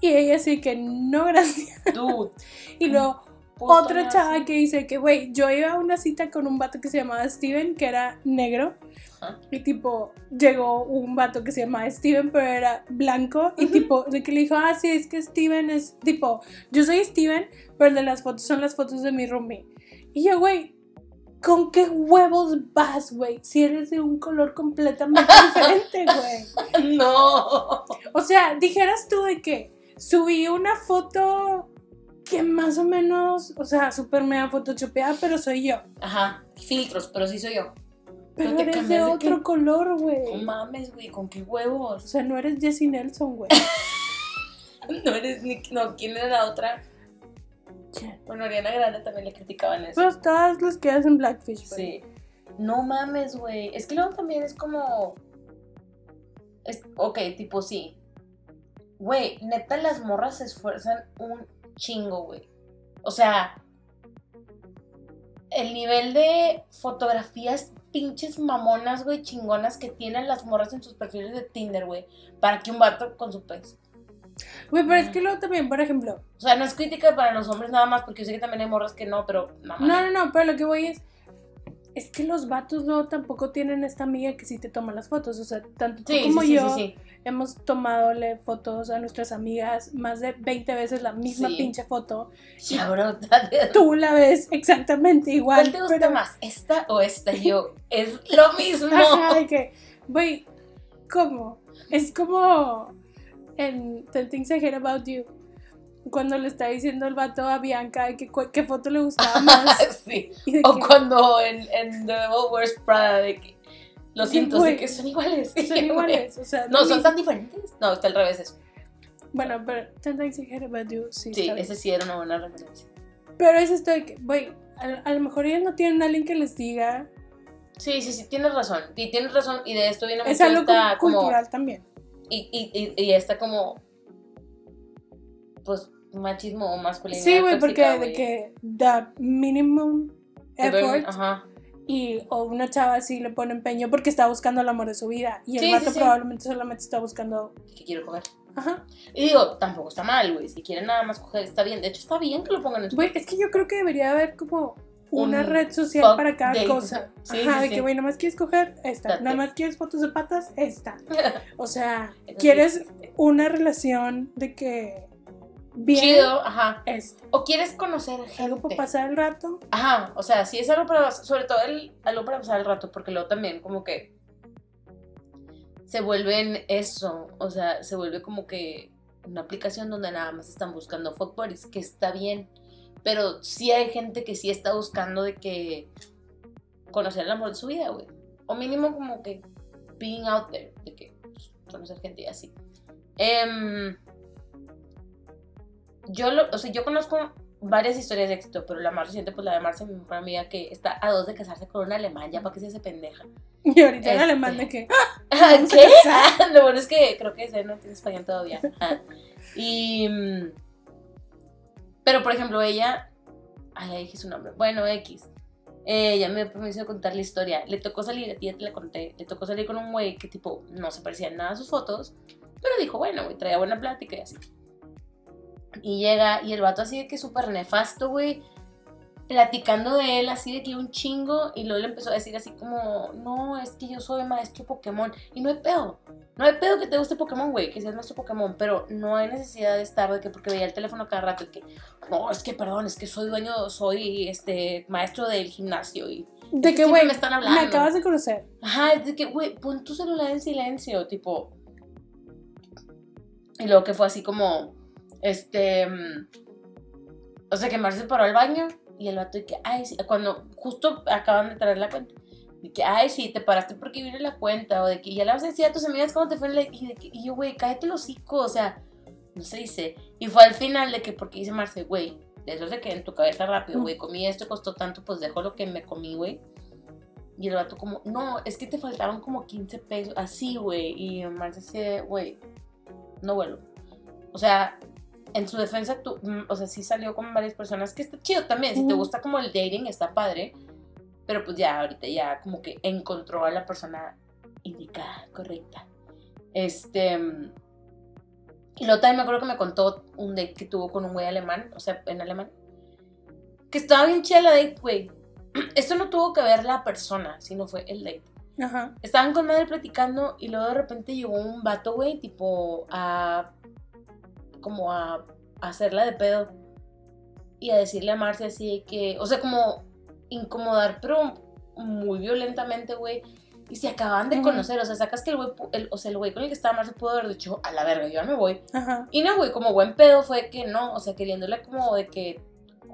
Y ella sí que no, gracias. Dude. Y luego otra nazi. chava que dice que, güey, yo iba a una cita con un vato que se llamaba Steven, que era negro. Ajá. Y tipo, llegó un vato que se llamaba Steven, pero era blanco. Y tipo, de que le dijo, ah, sí, es que Steven es tipo, yo soy Steven, pero de las fotos son las fotos de mi roomie. Y yo, güey, ¿con qué huevos vas, güey? Si eres de un color completamente diferente, güey. No. O sea, dijeras tú de que subí una foto que más o menos, o sea, súper mega photoshopeada, pero soy yo. Ajá. Filtros, pero sí soy yo. Pero Pero te eres de otro color, No güey. mames, güey, con qué O huevos. sea, no eres Jessie Nelson, güey. No eres ni. No, ¿quién era la otra? Bueno, Ariana Grande también le criticaban eso. Pues todas las que hacen Blackfish, güey. Sí. No mames, güey. Es que luego también es como. Es, ok, tipo sí. Güey, neta, las morras se esfuerzan un chingo, güey. O sea. El nivel de fotografías pinches mamonas, güey, chingonas que tienen las morras en sus perfiles de Tinder, güey. Para que un vato con su pez. Güey, pero es que luego también, por ejemplo, O sea, no es crítica para los hombres nada más, porque yo sé que también hay morras que no, pero mames. no, no, no, pero lo que voy es, es que los vatos luego tampoco tienen esta amiga que sí te toma las fotos, o sea, tanto tú Sí, como sí, yo sí, hemos tomadole fotos a nuestras amigas más de 20 veces la misma pinche foto. Ya, bro, Tú la ves exactamente igual. ¿Cuál te gusta pero- más? ¿Esta o esta? Yo, es lo mismo. Ajá, de que, güey, ¿cómo? Es como en Ten Things I Hate About You, cuando le está diciendo el vato a Bianca de que qué foto le gustaba más. sí. O que cuando en, en The Devil Wears Prada, de que lo Sí, siento, güey. sé que son iguales. son iguales, o sea, No, son mismo. tan diferentes. No, está al revés eso. Bueno, pero Things I Hate About You, sí, Sí, ese sí era una buena referencia. Pero es esto de que, güey, a, a lo mejor ellos no tienen a alguien que les diga, Sí, sí, sí, tienes razón. Y tienes razón. Y de esto viene es mucho algo esta cu- como. cultural también. Y, y, y, y esta como. Pues machismo o masculinidad. Sí, güey, porque tóxica, de que the minimum effort Ajá. y o una chava sí le pone empeño porque está buscando el amor de su vida y el Sí, sí, vato sí. probablemente solamente está buscando Que quiero coger. ajá Y digo, tampoco está mal, güey. Si quieren nada más coger, está bien. De hecho, está bien que lo pongan en su güey es que yo creo que debería haber como una Un red social para cada date. cosa Sí, ajá sí, de sí. que güey nada más quieres coger esta Date. nada más quieres fotos de patas esta o sea quieres una relación de que bien Chido, ajá. esta O quieres conocer gente. algo para pasar el rato Ajá, o sea, sí es algo para, sobre todo el, algo para pasar el rato, porque luego también como que se vuelven eso, o sea, se vuelve como que una aplicación donde nada más están buscando fuck buddies, que está bien, pero sí hay gente que sí está buscando de que conocer el amor de su vida, güey, o mínimo como que being out there, de que pues, conocer gente y así. Em, yo, lo, o sea, yo conozco varias historias de éxito, pero la más reciente, pues la de Marcia, mi mejor amiga, que está a dos de casarse con un alemán, ya para que se hace pendeja. y ahorita en Este. alemán de que ¿Qué? Ah, Lo bueno es que creo que ese no tiene español todavía. Ah. Y. mm, Pero por ejemplo, ella. Ay, ya dije su nombre. Bueno, X. Ella me dio permiso de contar la historia. Le tocó salir, ya te la conté. Le tocó salir con un güey que, tipo, no se parecía en nada a sus fotos. Pero dijo, bueno, güey, traía buena plática y así. Y llega, y el vato así de que súper nefasto, güey. Platicando de él así de que un chingo. Y luego le empezó a decir así como, no, es que yo soy maestro Pokémon. Y no hay pedo. No hay pedo que te guste Pokémon, güey, que seas maestro Pokémon. Pero no hay necesidad de estar de que porque veía el teléfono cada rato. Y que, no, es que perdón, es que soy dueño, soy este maestro del gimnasio. Y de que güey me están me hablando. acabas de conocer Ajá, es de que, güey, pon tu celular en silencio, tipo. Y luego que fue así como, este, mm, o sea, que Marce paró al baño y el vato y que, ay, sí, cuando justo acaban de traer la cuenta. De que, ay, sí, te paraste porque viene la cuenta. O de que ya le vas a decir a tus amigas cómo te fue. Y, de que, y yo, güey, cállate los hocico. O sea, no se dice. Y fue al final de que, porque dice Marce, güey, de eso de que en tu cabeza rápido, güey, comí esto, costó tanto, pues dejo lo que me comí, güey. Y el vato como, no, es que te faltaron como 15 pesos, así, güey. Y Marce dice, güey, no vuelvo. O sea, en su defensa, tú, mm, o sea, sí salió con varias personas, que está chido también. Si te gusta como el dating, está padre. Pero pues ya, ahorita ya como que encontró a la persona indicada, correcta. Este. Y luego también me acuerdo que me contó un date que tuvo con un güey alemán, o sea, en alemán. Que estaba bien chida la date, güey. Esto no tuvo que ver la persona, sino fue el date. Ajá. Estaban con madre platicando y luego de repente llegó un vato, güey, tipo a. como a, a hacerla de pedo. Y a decirle a Marcia así que. O sea, como incomodar, pero muy violentamente, güey. Y se acaban de Ujú. conocer. O sea, sacas que el güey. el- o sea, el güey con el que estaba Marcia pudo haber dicho, a la verga, yo ya me voy. Ajá. Y no, güey, como buen pedo fue que no. O sea, queriéndole como de que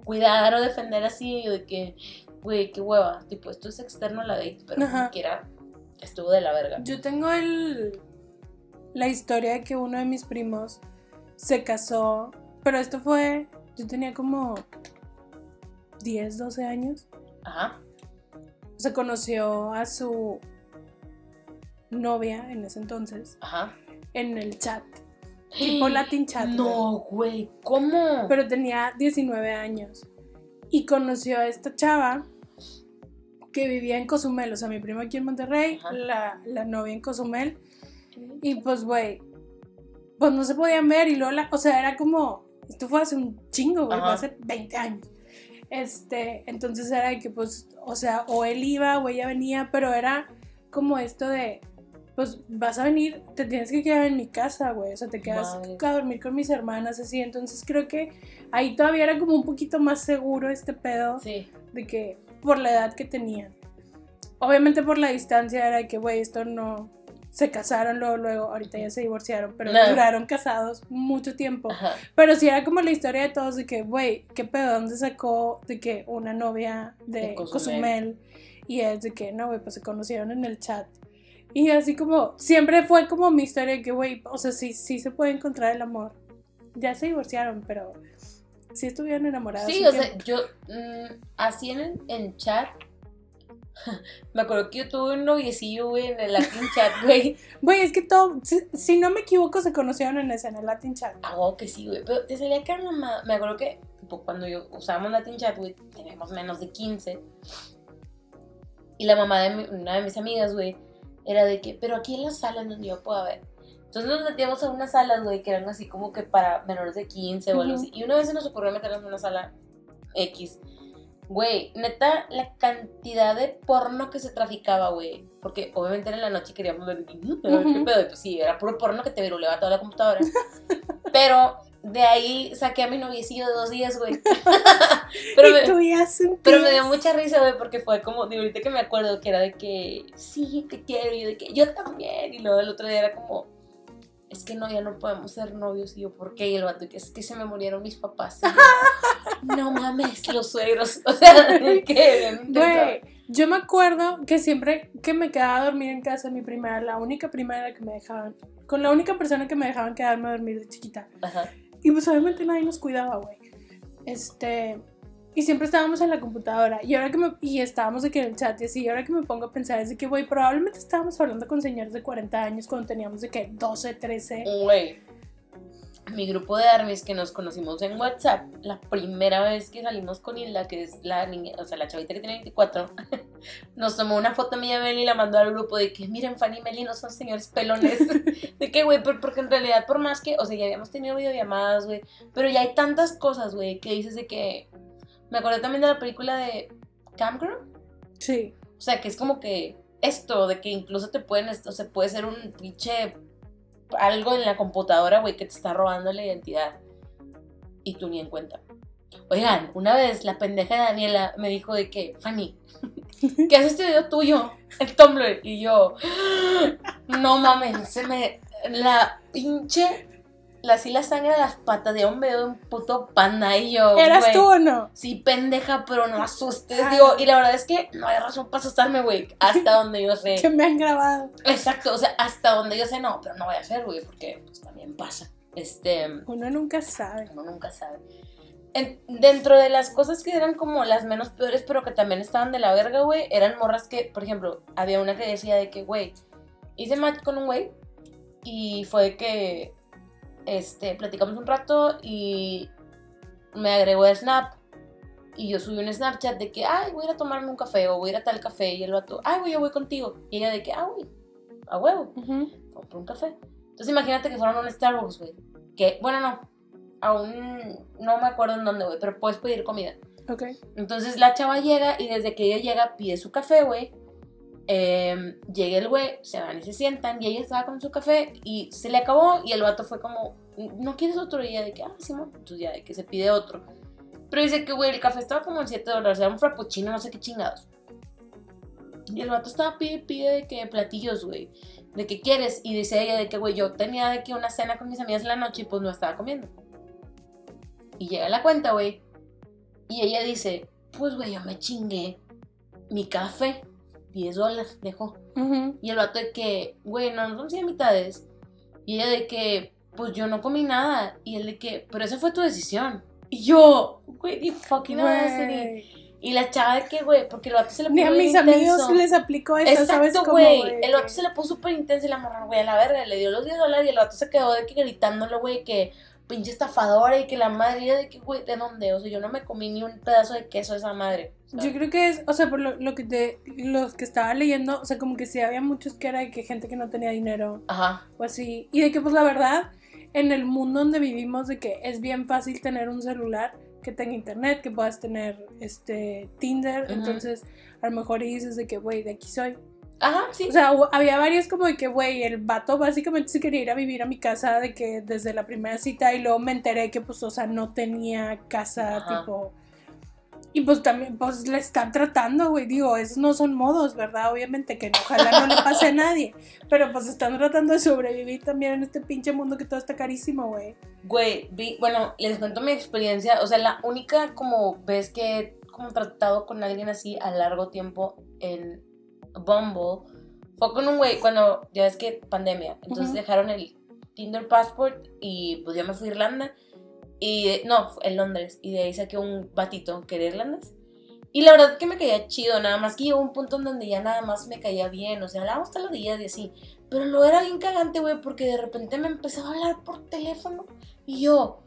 cuidar o defender así. O de que, güey, qué hueva. Tipo, esto es externo a la date, pero Ajá. como quiera estuvo de la verga. Yo tengo el la historia de que uno de mis primos se casó, pero esto fue, yo tenía como 10, 12 años. Ajá. Se conoció a su novia en ese entonces Ajá. en el chat, tipo Latin chat. No, güey, ¿cómo? pero tenía 19 años. Y conoció a esta chava que vivía en Cozumel, o sea, mi primo aquí en Monterrey, la, la novia en Cozumel. Y pues, güey, pues no se podían ver y luego, la- o sea, era como, esto fue hace un chingo, güey, fue hace 20 años. Este, entonces era de que, pues, o sea, o él iba o ella venía, pero era como esto de, pues vas a venir, te tienes que quedar en mi casa, güey, o sea, te quedas Madre. a dormir con mis hermanas, así, entonces creo que ahí todavía era como un poquito más seguro este pedo Sí. de que por la edad que tenían. Obviamente por la distancia era de que, güey, esto no... Se casaron luego, luego, ahorita ya se divorciaron, pero No. duraron casados mucho tiempo. Ajá. Pero sí era como la historia de todos de que, güey, ¿qué pedo? ¿Dónde sacó de que una novia de De Cozumel. Cozumel? Y es de que, no, güey, pues se conocieron en el chat. Y así como, siempre fue como mi historia de que, güey, o sea, sí, sí se puede encontrar el amor. Ya se divorciaron, pero sí estuvieron enamorados. Sí, o sea, yo mm, así en, el- en chat. Me acuerdo que yo tuve un noviecillo, güey, en el Latin chat, güey. Güey, es que todo, si, si no me equivoco, se conocieron en ese, en el Latin chat. Ah, wow, que sí, güey. Pero te salía que mamá. Me acuerdo que tipo, cuando yo usábamos Latin chat, güey, teníamos menos de 15. Y la mamá de mi- una de mis amigas, güey, era de que, pero aquí en la sala donde yo puedo ver. Entonces nos metíamos a unas salas, güey, que eran así como que para menores de 15 o algo así. Y una vez se nos ocurrió meternos en una sala X. Güey, neta, la cantidad de porno que se traficaba, güey. Porque obviamente era en la noche queríamos ver, "Mm, a ver qué pedo. Y pues sí, era puro porno que te viruleaba toda la computadora. Pero de ahí saqué a mi noviecillo de dos días, güey. pero, pero me dio mucha risa, güey, porque fue como, de ahorita que me acuerdo, que era de que, sí, te quiero, y yo de que, yo también. Y luego el otro día era como, es que no, ya no podemos ser novios. Y yo, ¿por qué? Y el vato, que es que se me murieron mis papás. Y yo, no mames, los suegros. O sea, ¿qué? Güey, yo me acuerdo que siempre que me quedaba a dormir en casa mi primera, la única primera que me dejaban, con la única persona que me dejaban quedarme a dormir de chiquita. Ajá. Y pues obviamente nadie nos cuidaba, güey. Este, y siempre estábamos en la computadora. Y ahora que me, y estábamos que en el chat y así, y ahora que me pongo a pensar es de que, güey, probablemente estábamos hablando con señores de 40 años cuando teníamos de que 12, 13. Güey, mi grupo de armies que nos conocimos en WhatsApp, la primera vez que salimos con Hilda, que es la niña, o sea, la chavita que tiene 24, nos tomó una foto mía Meli y la mandó al grupo de que, miren, Fanny y Meli no son señores pelones. de que, güey, por- porque en realidad, por más que, o sea, ya habíamos tenido videollamadas, güey, pero ya hay tantas cosas, güey, que dices de que. Me acordé también de la película de Camgirl. Sí. O sea, que es como que esto, de que incluso te pueden, o sea, puede ser un pinche algo en la computadora, güey, que te está robando la identidad. Y tú ni en cuenta. Oigan, una vez la pendeja de Daniela me dijo de que, Fanny, ¿qué haces este video tuyo? El Tumblr. Y yo, no mames, se me. La pinche. La, así la sangre a las patas de un veo un puto panda y yo. ¿Eras tú o no? Sí, pendeja, pero no asustes. Digo, y la verdad es que no hay razón para asustarme, güey. Hasta donde yo sé. Que me han grabado. Exacto, o sea, hasta donde yo sé, no, pero no voy a hacer, güey, porque pues también pasa. Este, Uno nunca sabe. uno nunca sabe. En- dentro de las cosas que eran como las menos peores, pero que también estaban de la verga, güey, eran morras que, por ejemplo, había una que decía de que, güey, hice match con un güey y fue de que, este, platicamos un rato y me agregó a Snap y yo subí un Snapchat de que, ay, voy a ir a tomarme un café o voy a ir a tal café y el vato, ay, güey, yo voy contigo. Y ella de que, ah, güey, a huevo vamos por un café. Entonces imagínate que fueron a un Starbucks, güey. Que, bueno, no. Aún no me acuerdo en dónde, güey, pero puedes pedir comida. Ok. Entonces la chava llega y desde que ella llega pide su café, güey. Em, llega el güey, se van y se sientan y ella estaba con su café y se le acabó y el vato fue como, ¿no quieres otro? Y ella de que, ah, sí, mo". Entonces ya de que se pide otro. Pero dice que, güey, el café estaba como en 7 dólares, era un frappuccino, no sé qué chingados. Y el vato estaba pide, pide de que platillos, güey. De que quieres. Y dice ella de que, güey, yo tenía de que una cena con mis amigas en la noche y pues no estaba comiendo. Y llega la cuenta, güey. Y ella dice, pues, güey, yo me chingué mi café. 10 dólares, dejó. Y el vato de que, güey, no, no son 100 mitades. Y ella de que, pues yo no comí nada. Y él de que, pero esa fue tu decisión. Y yo, güey, the fucking. Güey. Y la chava de que, güey, porque el vato se le Ni puso a bien mis intenso. amigos les aplicó eso, ¿sabes cómo, güey. güey? El vato se le puso súper intenso y la morra, güey, a la verga. Le dio los 10 dólares y el vato se quedó de que gritándole, güey, que pinche estafadora y que la madre de que, güey, ¿de dónde? O sea, yo no me comí ni un pedazo de queso de esa madre. Yo creo que es, o sea, por lo, lo que te, los que estaba leyendo, o sea, como que sí había muchos que era de que gente que no tenía dinero Ajá. o así. Y de que, pues, la verdad, en el mundo donde vivimos, de que es bien fácil tener un celular que tenga internet, que puedas tener, este, Tinder. Entonces, a lo mejor dices de que, güey, de aquí soy. Ajá, sí. O sea, había varios como de que, güey, el vato básicamente se quería ir a vivir a mi casa de que desde la primera cita y luego me enteré que, pues, o sea, no tenía casa, Ajá. tipo... Y pues también, pues, le están tratando, güey, digo, esos no son modos, ¿verdad? Obviamente que ojalá no le pase a nadie, pero pues están tratando de sobrevivir también en este pinche mundo que todo está carísimo, güey. Güey, vi, bueno, les cuento mi experiencia. O sea, la única como vez que he como tratado con alguien así a largo tiempo en Bumble fue con un güey cuando ya ves que pandemia. Entonces dejaron el Tinder Passport y pues yo me fui a Irlanda. Y no, en Londres. Y de ahí saqué un batito que era irlandés. Y la verdad que me caía chido, nada más que llegó un punto en donde ya nada más me caía bien. O sea, hablábamos todos los días y así. Pero lo era bien cagante, güey, porque de repente me empezaba a hablar por teléfono. Y yo,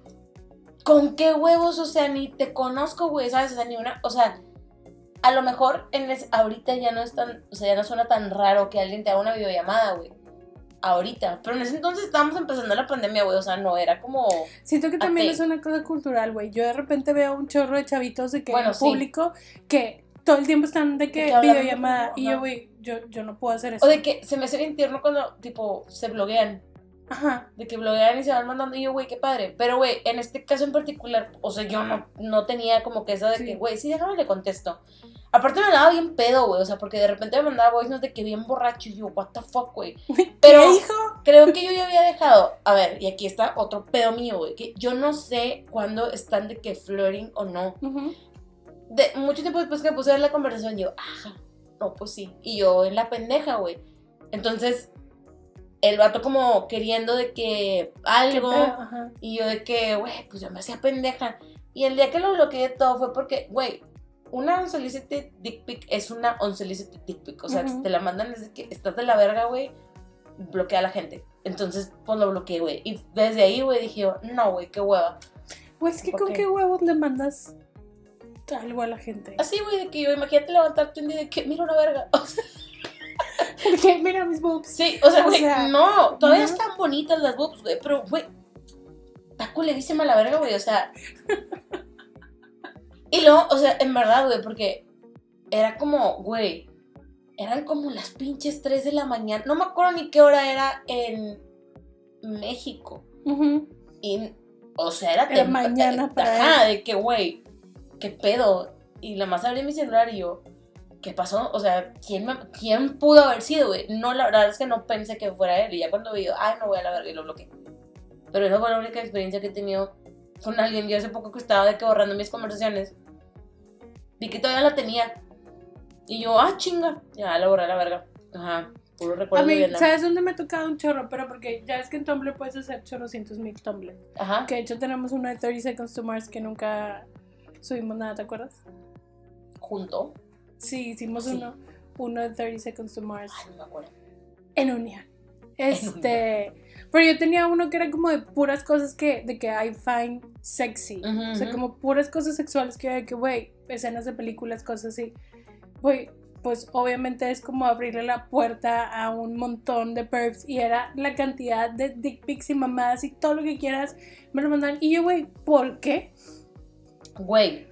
¿con qué huevos? O sea, ni te conozco, güey, ¿sabes? O sea, ni una. O sea, a lo mejor en ese- ahorita ya no es tan. O sea, ya no suena tan raro que alguien te haga una videollamada, güey. Ahorita. Pero en ese entonces estábamos empezando la pandemia, güey. O sea, no, era como. Siento que también es una cosa cultural, güey. Yo de repente veo un chorro de chavitos de que Bueno, en sí. público que todo el tiempo están de que videollamada y yo, güey, yo, yo no puedo hacer eso. O de que se me hace bien tierno cuando, tipo, se bloguean. Ajá. De que bloguean y se van mandando y yo, güey, qué padre. Pero, güey, en este caso en particular, o sea, yo no, no tenía como que eso de Sí. que, güey, sí, déjame le contesto. Aparte me daba bien pedo, güey, o sea, porque de repente me mandaba voice notes de que bien borracho y yo, what the fuck, güey. Pero ¿Qué hijo? creo que yo ya había dejado, a ver, y aquí está otro pedo mío, güey, que yo no sé cuándo están de que flirting o no. Ujú. De, mucho tiempo después que me puse a ver la conversación, yo, ajá, no, pues sí. Y yo en la pendeja, güey. Entonces, el vato como queriendo de que ¿Qué algo. Ajá. Y yo de que, güey, pues yo me hacía pendeja. Y el día que lo bloqueé todo fue porque, güey, una unsolicited dick pic es una unsolicited dick pic. O sea, Ujú. si te la mandan desde que estás de la verga, güey, bloquea a la gente. Entonces, pues lo bloqueé, güey. Y desde ahí, güey, dije yo, no, güey, qué hueva. Güey, es que ¿Por con qué huevos le mandas algo a la gente. Así, güey, de que yo, imagínate levantarte un día de que, mira una verga. O sea, Porque mira mis boobs. sí, o sea, O güey, sea, no, todavía están bonitas las boobs, güey, pero, güey, está culerísima la verga, güey, o sea. Y luego, o sea, en verdad, güey, porque era como, güey, eran como las pinches 3 de la mañana. No me acuerdo ni qué hora era en México. Y, o sea, era, tem- mañana eh, para Ajá, de que, güey, qué pedo. Y la más abrí mi celular y yo, ¿qué pasó? O sea, ¿quién, me- quién pudo haber sido, güey? No, la verdad es que no pensé que fuera él. Y ya cuando vi, ay, no voy a la verga y lo bloqueé. Pero esa fue la única experiencia que he tenido con alguien. Yo hace poco que estaba de que borrando mis conversaciones, vi que todavía la tenía. Y yo, ah, chinga, ya la borré a la verga. Ajá, puro A recuerdo mí, de Vietnam. ¿sabes dónde me ha tocado un chorro? Pero porque ya es que en Tumblr puedes hacer chorrocientos mil Tumblr. Ajá. Que de hecho tenemos uno de 30 Seconds to Mars que nunca subimos nada, ¿te acuerdas? Junto. Sí, hicimos Sí. uno. Uno de 30 Seconds to Mars. Ay, no me acuerdo. En unión. Este. Pero yo tenía uno que era como de puras cosas que, de que I find sexy. Ujú, O sea, como puras cosas sexuales que, de que, güey, escenas de películas, cosas así. Güey, pues obviamente es como abrirle la puerta a un montón de pervs y era la cantidad de dick pics y mamadas y todo lo que quieras me lo mandan. Y yo, güey, ¿por qué? Güey,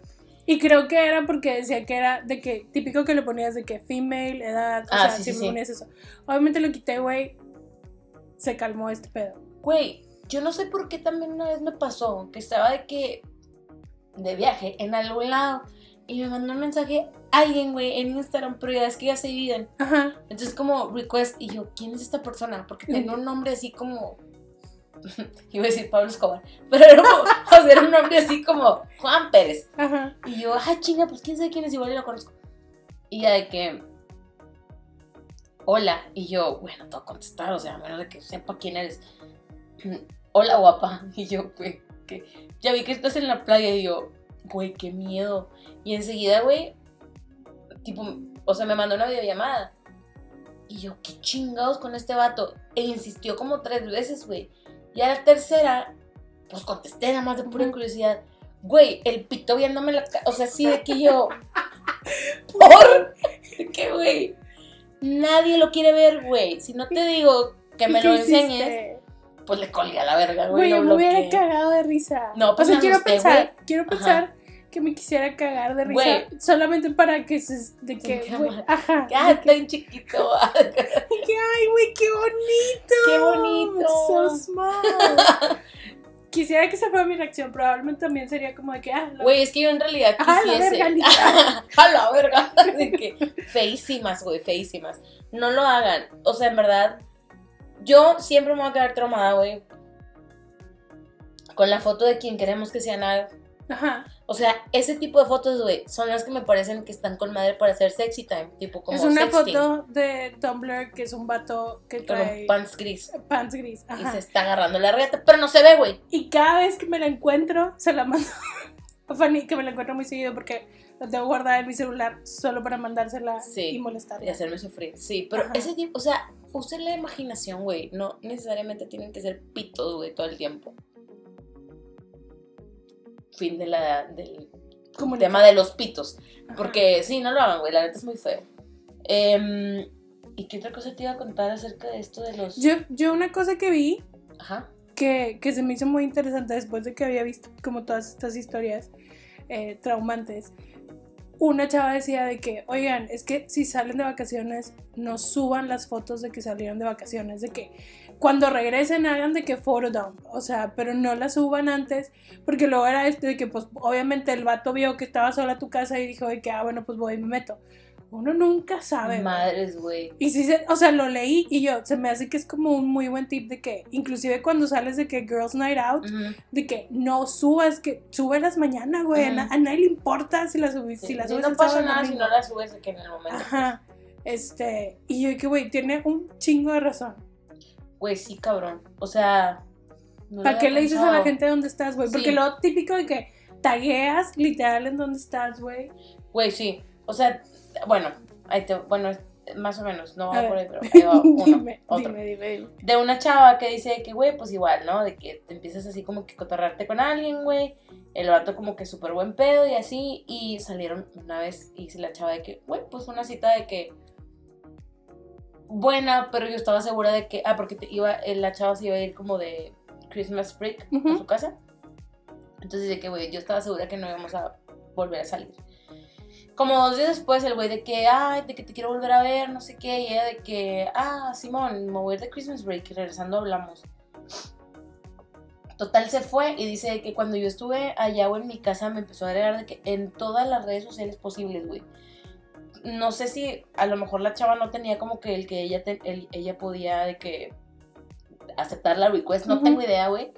Y creo que era porque decía que era de que típico que le ponías de que female, edad, o Ah, sea, sí, siempre sí, ponías eso. Obviamente lo quité, güey. Se calmó este pedo. güey, yo no sé por qué también una vez me pasó que estaba de que de viaje en algún lado y me mandó un mensaje alguien, güey, en Instagram, pero ya es que ya se dividen. Ajá. Entonces como request y yo, ¿quién es esta persona? Porque tenía un nombre así como iba a decir Pablo Escobar, pero era, o sea, era un nombre así como Juan Pérez. Ajá. Y yo, ah, chinga, pues quién sabe quién es, igual y lo conozco. Y ya de que, hola. Y yo, bueno, te voy a contestar, o sea, a menos de que sepa quién eres. Hola, guapa. Y yo, güey, que ya vi que estás en la playa. Y yo, güey, qué miedo. Y enseguida, güey, tipo, o sea, me mandó una videollamada. Y yo, qué chingados con este vato. E insistió como tres veces, güey. Y a la tercera, pues contesté nada más de pura curiosidad. Güey, el pito viéndome la cara. O sea, sí, de que yo. ¿Por? ¿De qué, güey? Nadie lo quiere ver, güey. Si no te digo que me ¿Y qué lo enseñes, hiciste? pues le colgué a la verga, Güey, güey. me hubiera cagado de risa. No, pues o sea, quiero asusté, pensar, quiero Ajá. Que me quisiera cagar de risa solamente para que se de que, cámara. ajá, Ah, de está bien chiquito. que, ay, güey, qué bonito. Qué bonito. So small. Quisiera que esa fuera mi reacción, probablemente también sería como de que, ah, la- Güey, es que yo en realidad Ajá, la quisiese. verga, literal. a la verga. De que feísimas, güey, feísimas. No lo hagan. O sea, en verdad, yo siempre me voy a quedar traumada, güey. Con la foto de quien queremos que sea nada. ajá. O sea, ese tipo de fotos, güey, son las que me parecen que están con madre para hacer sexy time. Tipo como es una sexting, foto de Tumblr que es un vato que Con trae un pants gris. pants gris. Y Ajá. se está agarrando la regata, pero no se ve, güey. Y cada vez que me la encuentro, se la mando a Fanny, que me la encuentro muy seguido porque la tengo guardada en mi celular solo para mandársela Sí, y molestarla. Y hacerme sufrir. Sí, pero Ajá. ese tipo, o sea, usen la imaginación, güey. No necesariamente tienen que ser pitos, güey, todo el tiempo. Fin de la, del Como tema de los pitos. Porque sí, no lo hagan, güey, la neta es muy feo. Em, ¿Y qué otra cosa te iba a contar acerca de esto de los... Yo, yo una cosa que vi Ajá. que, que se me hizo muy interesante después de que había visto como todas estas historias eh, traumantes. Una chava decía de que, oigan, es que si salen de vacaciones, no suban las fotos de que salieron de vacaciones, de que cuando regresen hagan de que photodump, o sea, pero no las suban antes, porque luego era esto de que, pues, obviamente el vato vio que estaba sola tu casa y dijo de que, ah, bueno, pues voy y me meto. Uno nunca sabe. Madres, güey. Y sí, se- o sea, lo leí y yo, se me hace que es como un muy buen tip de que, inclusive cuando sales de que Girls Night Out, Ujú. de que no subas, que súbelas mañana, güey, a, na- Ujú. a nadie le importa si las subes, si Sí, las sí, subes no el pasa nada si no la subes que en el momento. Ajá, este, y yo que, güey, tiene un chingo de razón. Güey, sí, cabrón. O sea... no ¿Para qué le dices a la gente dónde estás, güey? Porque Sí. lo típico de que tagueas literal en dónde estás, güey. Güey, sí. O sea, bueno, ahí te, bueno, más o menos, no A va por ver. ahí, pero ahí va uno, dime, otro. dime, dime, dime. De una chava que dice que, güey, pues igual, ¿no? De que te empiezas así como que cotorrarte con alguien, güey. El vato como que súper buen pedo y así. Y salieron una vez y dice la chava de que, güey, pues una cita de que buena, pero yo estaba segura de que, ah, porque te iba, eh, la chava se iba a ir como de Christmas break a Ujú. su casa. Entonces de que, güey, yo estaba segura que no íbamos a volver a salir. Como dos días después, el güey de que, ay, de que te quiero volver a ver, no sé qué, y ella de que, ah, Simón, me voy a ir de Christmas break y regresando hablamos. Total se fue y dice que cuando yo estuve allá o en mi casa me empezó a agregar de que en todas las redes sociales posibles, güey. No sé si a lo mejor la chava no tenía como que el que ella, te- el- ella podía de que aceptar la request, no tengo idea, güey.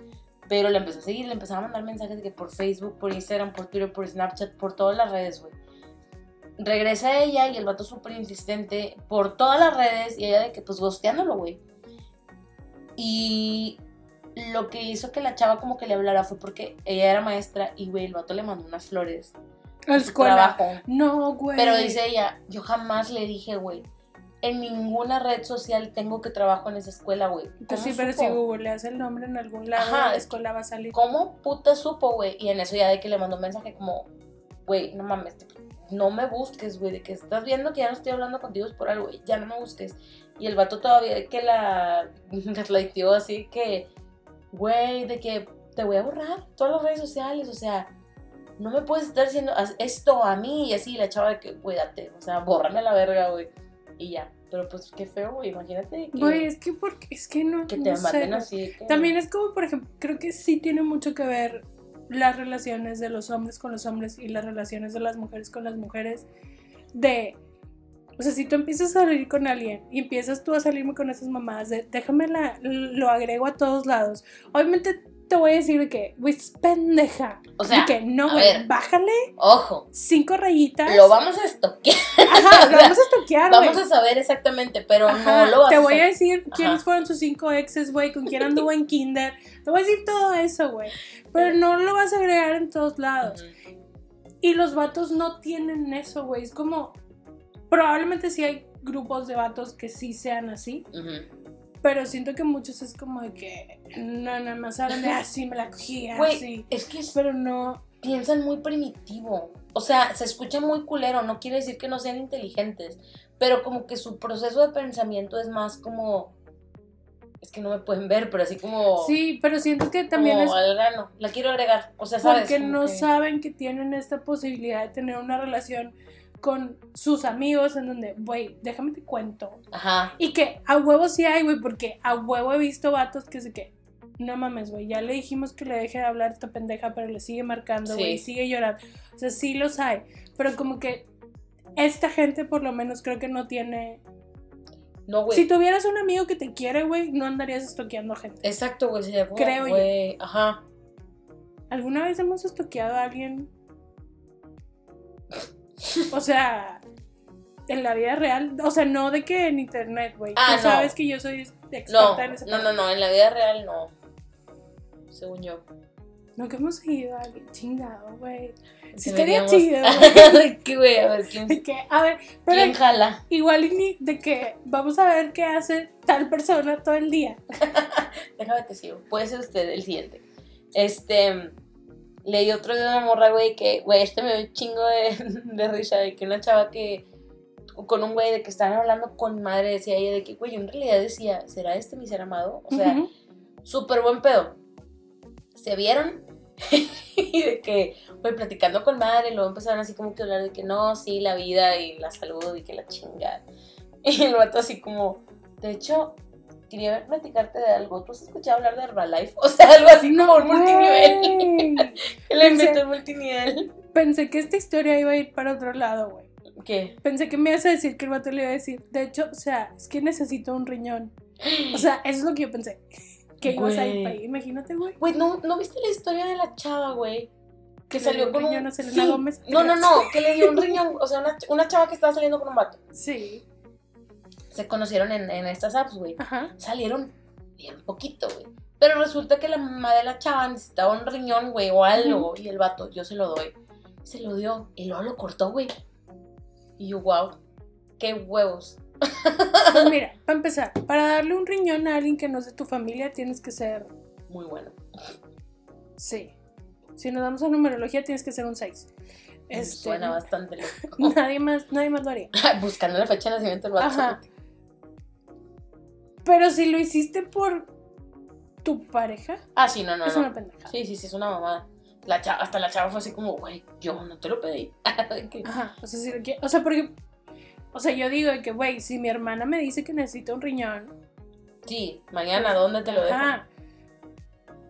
Pero le empezó a seguir, le empezaba a mandar mensajes de que por Facebook, por Instagram, por Twitter, por Snapchat, por todas las redes, güey. Regresa ella y el vato súper insistente por todas las redes y ella de que pues gosteándolo, güey. Y lo que hizo que la chava como que le hablara fue porque ella era maestra y, güey, el vato le mandó unas flores. A la su escuela. trabajo. No, güey. Pero dice ella, yo jamás le dije, güey, en ninguna red social tengo que trabajo en esa escuela, güey. Pues ¿Cómo sí, pero supo? si googleas el nombre en algún lado, Ajá. la escuela va a salir. ¿Cómo puta supo, güey? Y en eso ya de que le mandó un mensaje como, güey, no mames, no me busques, güey, de que estás viendo que ya no estoy hablando contigo es por algo, güey, ya no me busques. Y el vato todavía de que la gaslightó así que, güey, de que te voy a borrar todas las redes sociales, o sea, no me puedes estar diciendo haz esto a mí y así, la chava de que, cuídate, o sea, bórrame la verga, güey. Y ya, pero pues qué feo, güey, imagínate que, Güey, es que porque es que no, que te no sé, maten güey. así. que- También es como, por ejemplo, creo que sí tiene mucho que ver las relaciones de los hombres con los hombres y las relaciones de las mujeres con las mujeres. De, o sea, si tú empiezas a salir con alguien y empiezas tú a salirme con esas mamadas de, déjame la, lo agrego a todos lados. Obviamente te voy a decir de que, güey, pendeja. O sea, de que no, güey, bájale Ojo, cinco rayitas. lo vamos a estoquear. Ajá, lo vamos a estoquear, güey. Vamos a saber exactamente, pero Ajá, no lo vas Te voy a decir quiénes fueron sus cinco exes, güey, con quién anduvo en kinder. Te voy a decir todo eso, güey. Pero no lo vas a agregar en todos lados. Y los vatos no tienen eso, güey. Es como. Probablemente sí hay grupos de vatos que sí sean así. Ujú. Pero siento que muchos es como de que. No, nada más hablan de así, me la cogí, Güey, así. es que es- Pero no. piensan muy primitivo. O sea, se escucha muy culero, no quiere decir que no sean inteligentes, pero como que su proceso de pensamiento es más como... Es que no me pueden ver, pero así como... Sí, pero siento que también como es al grano. La quiero agregar. O sea, ¿sabes? porque no que- saben que tienen esta posibilidad de tener una relación con sus amigos en donde, güey, déjame te cuento. Ajá. Y que a huevo sí hay, güey, porque a huevo he visto vatos que se que, no mames, güey, ya le dijimos que le deje de hablar a esta pendeja, pero le sigue marcando, Sí. güey, sigue llorando. O sea, sí los hay, pero como que esta gente por lo menos creo que no tiene... No, güey. Si tuvieras un amigo que te quiere, güey, no andarías estoqueando gente. Exacto, güey. Creo yo. güey, Ajá. ¿Alguna vez hemos estoqueado a alguien? O sea, en la vida real, o sea, no de que en internet, güey. Ah, Tú no. sabes que yo soy experta No, en ese no, no, no. En la vida real no. Según yo. Nunca hemos seguido a alguien chingado, güey. Sí, estaría chido, De que, güey, a ver, ¿quién, De que, a ver, pero ¿quién jala? igual y ni de que vamos a ver qué hace tal persona todo el día. Déjame te sigo. Puede ser usted el siguiente. Este. Leí otro de una morra, güey, que, güey, este me dio un chingo de, de risa, de que una chava que, con un güey de que estaban hablando con madre, decía ella, de que, güey, yo en realidad decía, ¿será este mi ser amado? O sea, súper buen pedo. Se vieron y de que, güey, platicando con madre, luego empezaron así como que a hablar de que no, sí, la vida y la salud y que la chingada. Y el vato así como, de hecho, quería platicarte de algo. ¿Tú has escuchado hablar de Herbalife? O sea, algo así como un multinivel. Le inventó el multinivel. Pensé que esta historia iba a ir para otro lado, güey. ¿Qué? Pensé que me ibas a decir que el vato le iba a decir. De hecho, o sea, es que necesito un riñón. O sea, eso es lo que yo pensé. Que ibas a ir para ahí. Imagínate, güey. Güey, ¿no, ¿no viste la historia de la chava, güey? Que Que salió un con riñón un... a Selena Gómez. No, no, no, que le dio un riñón. O sea, una, una chava que estaba saliendo con un vato. Sí. Se conocieron en, en estas apps, güey. Salieron bien poquito, güey. Pero resulta que la mamá de la chava necesitaba un riñón, güey, o algo. Y el vato, yo se lo doy. Se lo dio. Y luego lo cortó, güey. Y yo, wow. Qué huevos. Pues mira, para empezar, para darle un riñón a alguien que no es de tu familia, tienes que ser. Muy bueno. Sí. Si nos damos a numerología, tienes que ser un 6. Este, Suena bastante loco. nadie más, nadie más lo haría. Buscando la fecha de nacimiento del vato. Ajá. Pero si lo hiciste por tu pareja, Ah, sí, no, no, es no. una pendeja. Sí, sí, sí, es una mamada. La chava, hasta la chava fue así como, güey, yo no te lo pedí. Ajá. O sea, si lo quiere- o sea, porque. O sea, yo digo que, güey, si mi hermana me dice que necesita un riñón. sí, mañana, ¿dónde te lo dejo? Ajá.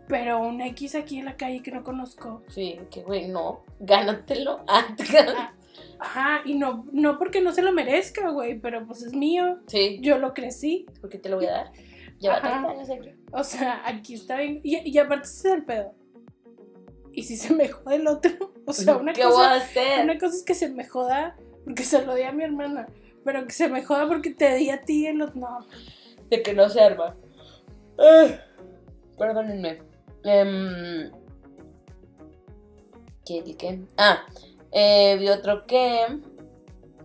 Pero un X aquí en la calle que no conozco. Sí, que güey, no, gánatelo. Ajá, y no, no porque no se lo merezca, güey, pero pues es mío. sí, Yo lo crecí. porque te lo voy a dar. Lleva Ajá. 30 años aquí. O sea, aquí está bien. Y, y aparte ese es el pedo. Y si se me jode el otro. O sea, una ¿Qué voy a cosa, hacer? una cosa es que se me joda porque se lo di a mi hermana. Pero que se me joda porque te di a ti el otro. No. De que no se arma. Ah, perdónenme. Em, ¿Qué, qué, qué? Ah, eh, vi otro que.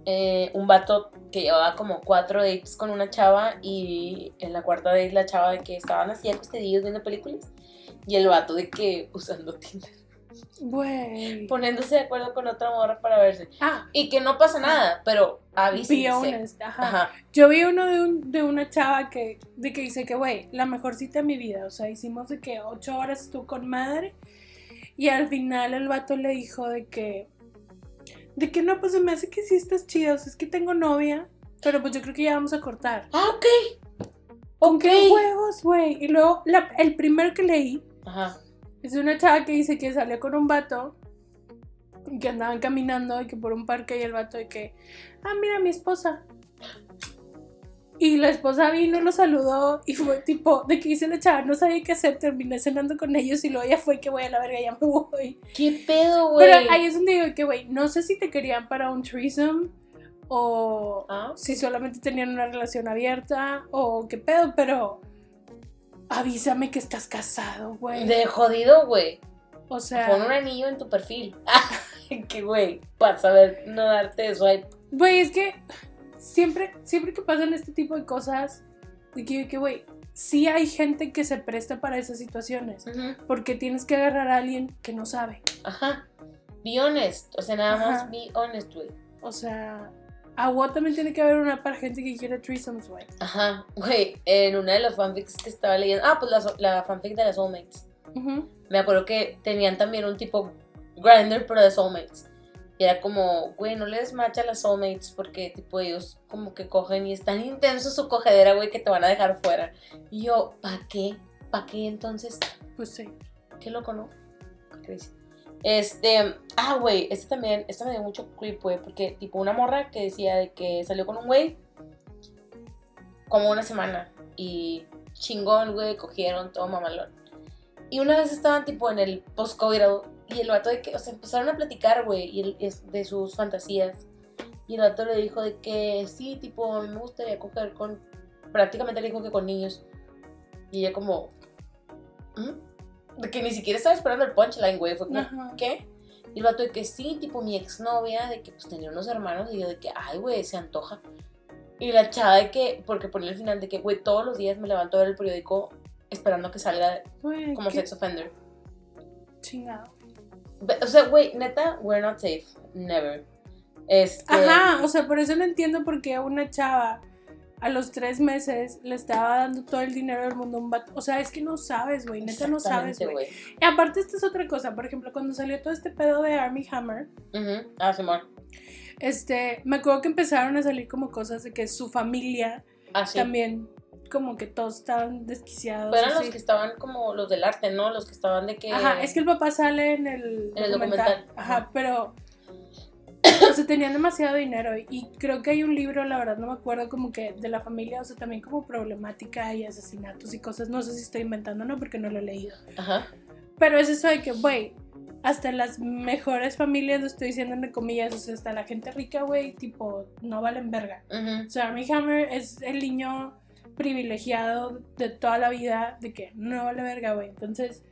eh, un vato que llevaba como cuatro dates con una chava y en la cuarta date la chava de que estaban así acostadillos viendo películas y el vato de que usando Tinder, Güey. poniéndose de acuerdo con otra morra para verse. Ah, Y que no pasa nada, pero avísense. honest. Ajá. Ajá. Yo vi uno de, un, de una chava que, de que dice que, güey, la mejor cita de mi vida. O sea, hicimos de que ocho horas tú con madre. Y al final el vato le dijo de que, de que no, pues se me hace que sí estás chido. O sea, es que tengo novia. Pero pues yo creo que ya vamos a cortar. Ah, ok. ¿Con Ok. qué huevos, güey? Y luego la- el primero que leí Ajá. es una chava que dice que salió con un vato. y Que andaban caminando y que por un parque y el vato de que, ah, mira mi esposa. Y la esposa vino, lo saludó y fue tipo, de que dice la chava, no sabía qué hacer, terminé cenando con ellos y luego ya fue que voy a la verga, ya me voy. ¿Qué pedo, güey? Pero ahí es donde digo que, güey, no sé si te querían para un threesome o Ah, si solamente tenían una relación abierta o qué pedo, pero avísame que estás casado, güey. De jodido, güey. O sea, Pon un anillo en tu perfil. que güey, para saber no darte swipe. güey, es que siempre, siempre que pasan este tipo de cosas, de que, que, güey, sí hay gente que se presta para esas situaciones. Porque tienes que agarrar a alguien que no sabe. Ajá. Be honest. O sea, nada Ajá. más be honest, güey. O sea, a WOT también tiene que haber una para gente que quiere threesomes, güey. Ajá. Güey, en una de las fanfics que estaba leyendo. Ah, pues la, la fanfic de las soulmates. Me acuerdo que tenían también un tipo grinder, pero de soulmates. Y era como, güey, no les matcha a las soulmates porque, tipo, ellos como que cogen y es tan intenso su cogedera, güey, que te van a dejar fuera. Y yo, ¿pa' qué? ¿Pa' qué entonces? Pues sí. Qué loco, ¿no? Crazy. Este, ah, güey, este también, este me dio mucho creep, güey, porque tipo una morra que decía de que salió con un güey como una semana y chingón, güey, cogieron todo mamalón. Y una vez estaban tipo en el post-COVID y el vato de que, o sea, empezaron a platicar, güey, y el- es de sus fantasías. Y el vato le dijo de que sí, tipo, a mí me gustaría coger con, prácticamente le dijo que con niños. Y ella como, ¿Mm? De que ni siquiera estaba esperando el punchline, güey. Fue como, Ajá. ¿qué? Y el vato de que sí, tipo mi exnovia, de que pues tenía unos hermanos. Y yo de que, ay, güey, se antoja. Y la chava de que, porque ponía al final de que, güey, todos los días me levanto a ver el periódico esperando que salga como qué sex offender. chingado. O sea, güey, neta, we're not safe. Never. Este. Ajá, o sea, por eso no entiendo por qué una chava a los tres meses le estaba dando todo el dinero del mundo a un vato. O sea, es que no sabes, güey, neta no sabes, güey. Y aparte, esta es otra cosa. Por ejemplo, cuando salió todo este pedo de Army Hammer, Ujú. Ah, Simón. este, me acuerdo que empezaron a salir como cosas de que su familia Ah, sí. también, como que todos estaban desquiciados. Pero eran así. los que estaban como los del arte, ¿no? Los que estaban de que. Ajá, es que el papá sale en el, En el documental. documental. Ajá, pero. O sea, tenían demasiado dinero. Y creo que hay un libro, la verdad no me acuerdo, como que de la familia, o sea, también como problemática y asesinatos y cosas. No sé si estoy inventando, ¿no? Porque no lo he leído. Ajá. Pero es eso de que, güey, hasta las mejores familias, lo estoy diciendo entre comillas, o sea, hasta la gente rica, güey, tipo, no valen verga. Ujú. O sea, Armie Hammer es el niño privilegiado de toda la vida de que no vale verga, güey. Entonces,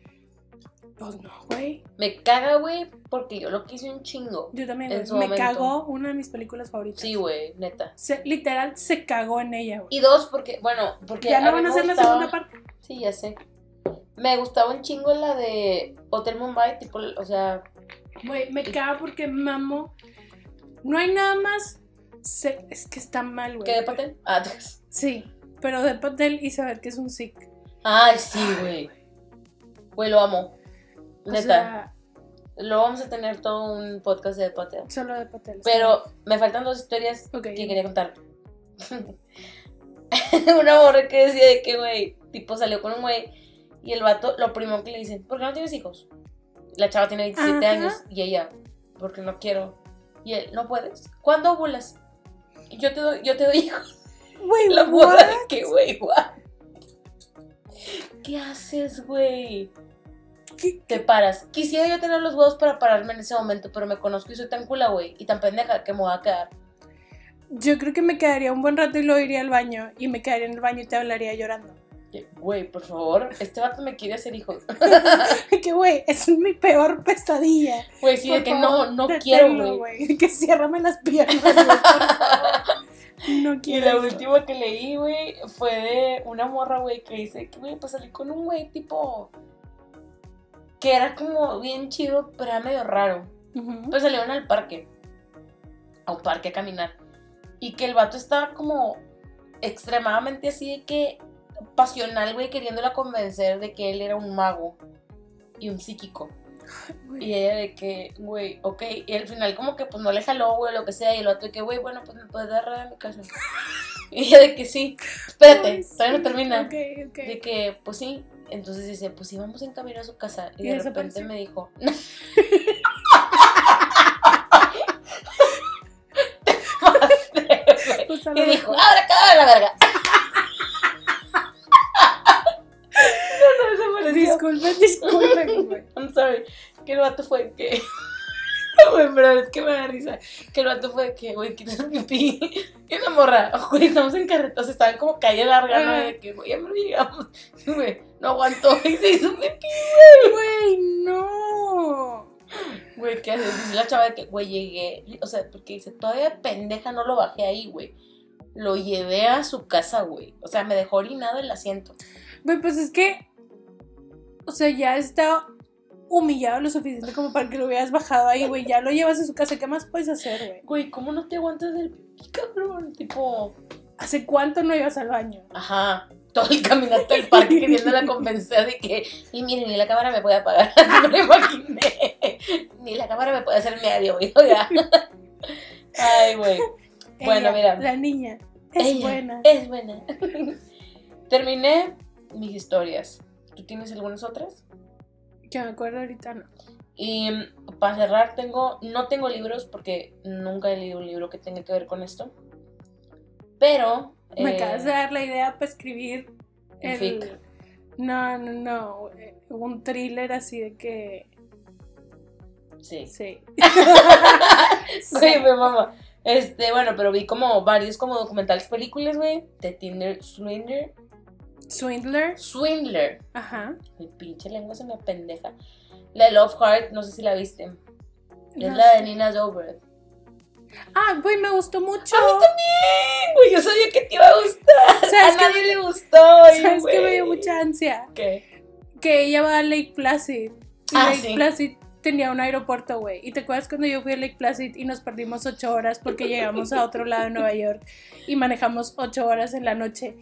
pues no, güey. Me caga, güey, porque yo lo quise un chingo. Yo también, güey. Me momento. cagó una de mis películas favoritas. Sí, güey, neta. Se- literal, se cagó en ella, güey. Y dos, porque, bueno, porque. Ya no van a hacer la segunda parte. Sí, ya sé. Me gustaba un chingo la de Hotel Mumbai, tipo, o sea, Güey, me caga porque mamo. No hay nada más. se- Es que está mal, güey. ¿qué de papel? Ah. Sí, pero de Patel y saber que es un sick. Ay, sí, güey. Güey, lo amo. O Neta. sea, lo vamos a tener todo un podcast de Patel. solo de Patel. Pero me faltan dos historias que quería contar. Una morra que decía de que, güey, tipo salió con un güey y el vato, lo primero que le dicen, ¿por qué no tienes hijos? La chava tiene 27 Ajá. años y ella, porque no quiero. Y él, ¿no puedes? ¿Cuándo ovulas? Yo te doy, yo te doy hijos. Güey, La what? de que, what? ¿qué haces, güey? ¿Qué- Te paras. Quisiera yo tener los huevos para pararme en ese momento, pero me conozco y soy tan cula, güey, y tan pendeja que me voy a quedar. Yo creo que me quedaría un buen rato y luego iría al baño. Y me quedaría en el baño y te hablaría llorando. Güey, por favor, este vato me quiere hacer hijos. que, güey, es mi peor pesadilla. Güey, sí, de que favor, no, no quiero, güey. Que ciérrame las piernas, No Y quiero. la eso. última que leí, güey, fue de una morra, güey, que dice que, güey, pues salí con un güey tipo. que era como bien chido, pero era medio raro. Ujú. Pues salieron al parque. A un parque a caminar. Y que el vato estaba como extremadamente así de que pasional, güey, queriéndola convencer de que él era un mago y un psíquico. Y ella de que, güey, ok. Y al final como que pues no le jaló, güey, lo que sea. Y el otro de que, güey, bueno, pues me puedes dar a mi casa. y ella de que sí. Espérate, Ay, todavía no termina. Ok, ok. De que, pues sí. Entonces dice, pues sí, vamos en camino a su casa. Y, Y de repente me dijo, y dijo, ¡ahora cada la verga! No, no. Disculpen, disculpen, güey. I'm sorry. Que el vato fue que. Güey, pero es que me da risa. Que el vato fue que, güey, hacer pipí. Y una morra, güey, estamos en carreta. O sea, estaban como calle larga, ¿no? Ajá. De que, güey, ya me lo llegamos. Güey, no aguantó y se hizo pipí. Güey, no. Güey, ¿qué haces? Dice la chava de que, güey, llegué. O sea, porque dice, todavía pendeja no lo bajé ahí, güey. Lo llevé a su casa, güey. O sea, me dejó orinado el asiento. Güey, pues es que. O sea, ya está humillado lo suficiente como para que lo hubieras bajado ahí, güey. Ya lo llevas a su casa. ¿Qué más puedes hacer, güey? Güey, ¿cómo no te aguantas del pipí, cabrón? Tipo. ¿Hace cuánto no ibas al baño? Ajá. Todo el caminato del parque queriéndola convencer de que, y miren, ni la cámara me puede apagar. No me imaginé. Ni la cámara me puede hacer medio, güey. Ay, güey. Bueno, Ella, mira. La niña. Es Ella buena. Es buena. Terminé mis historias. ¿Tú tienes algunas otras? Que me acuerdo ahorita, no. Y mm, para cerrar, tengo, no tengo libros porque nunca he leído un libro que tenga que ver con esto. Pero. Me eh, acabas de dar la idea para escribir el. fic. No, no, no. eh, Un thriller así de que. Sí. Sí. Güey, mi mamá. Este, bueno, pero vi como varios como documentales, películas, güey. De Tinder Swindler. Swindler. Swindler. Ajá. Mi pinche lengua se me pendeja. La de Love Heart, no sé si la viste. Es No la de. Nina Dobrev. Ah, güey, me gustó mucho. A mí también, güey. Yo sabía que te iba a gustar. ¿Sabes a qué? nadie le gustó. ¿Sabes qué me dio mucha ansia? ¿Qué? Que ella va a Lake Placid. Y Ah, Lake sí. Placid tenía un aeropuerto, güey. ¿Y te acuerdas cuando yo fui a Lake Placid y nos perdimos ocho horas porque llegamos a otro lado de Nueva York y manejamos ocho horas en la noche?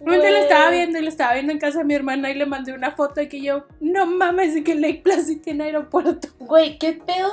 La Güey. estaba viendo y la estaba viendo en casa de mi hermana y le mandé una foto de que yo, no mames, de que Lake Placid tiene aeropuerto. Güey, qué pedo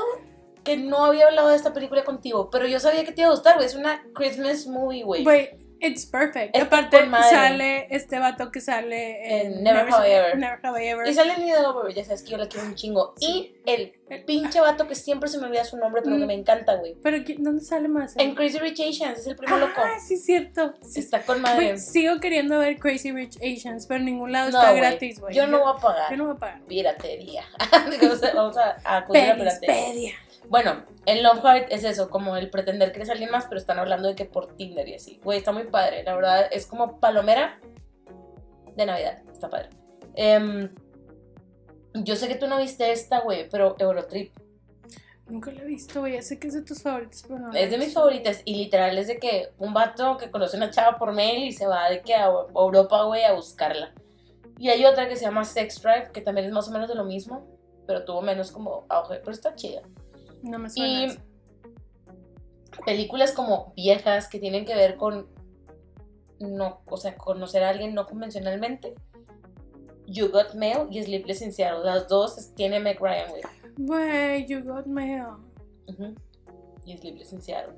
que no había hablado de esta película contigo. Pero yo sabía que te iba a gustar, güey. Es una Christmas movie, güey. Güey, it's perfect. Aparte sale este vato que sale En Never Have I Ever. Never Have I Ever. Y sale Nina Dobrev, ya sabes que yo la quiero un chingo. Sí. Y el pinche vato que siempre se me olvida su nombre, pero que Mm. me encanta, güey. Pero ¿qui- ¿dónde sale más? En Crazy Rich Asians, es el primo loco. Ah, sí, cierto. Sí, Está con madre. Sigo queriendo ver Crazy Rich Asians, pero en ningún lado No, está gratis, güey. Yo no voy a pagar. Yo no voy a pagar. Piratería. Vamos a- acudir a piratería. Bueno, en Love Heart es eso, como el pretender que eres alguien más, pero están hablando de que por Tinder y así. Güey, está muy padre. La verdad, es como palomera de Navidad. Está padre. Em, yo sé que tú no viste esta, güey, pero Eurotrip Nunca la he visto, güey. Ya sé que es de tus favoritos, pero no. es de mis favoritas. Y literal es de que un vato que conoce a una chava por mail y se va de que a Europa, güey, a buscarla. Y hay otra que se llama Sex Drive, que también es más o menos de lo mismo, pero tuvo menos como auge, pero está chida. No me suena. Y eso. películas como viejas que tienen que ver con no, o sea, conocer a alguien no convencionalmente. You Got Mail y Sleepless in Seattle. Las dos tiene Meg Ryan, güey. Güey, you got mail. Y Sleepless in Seattle.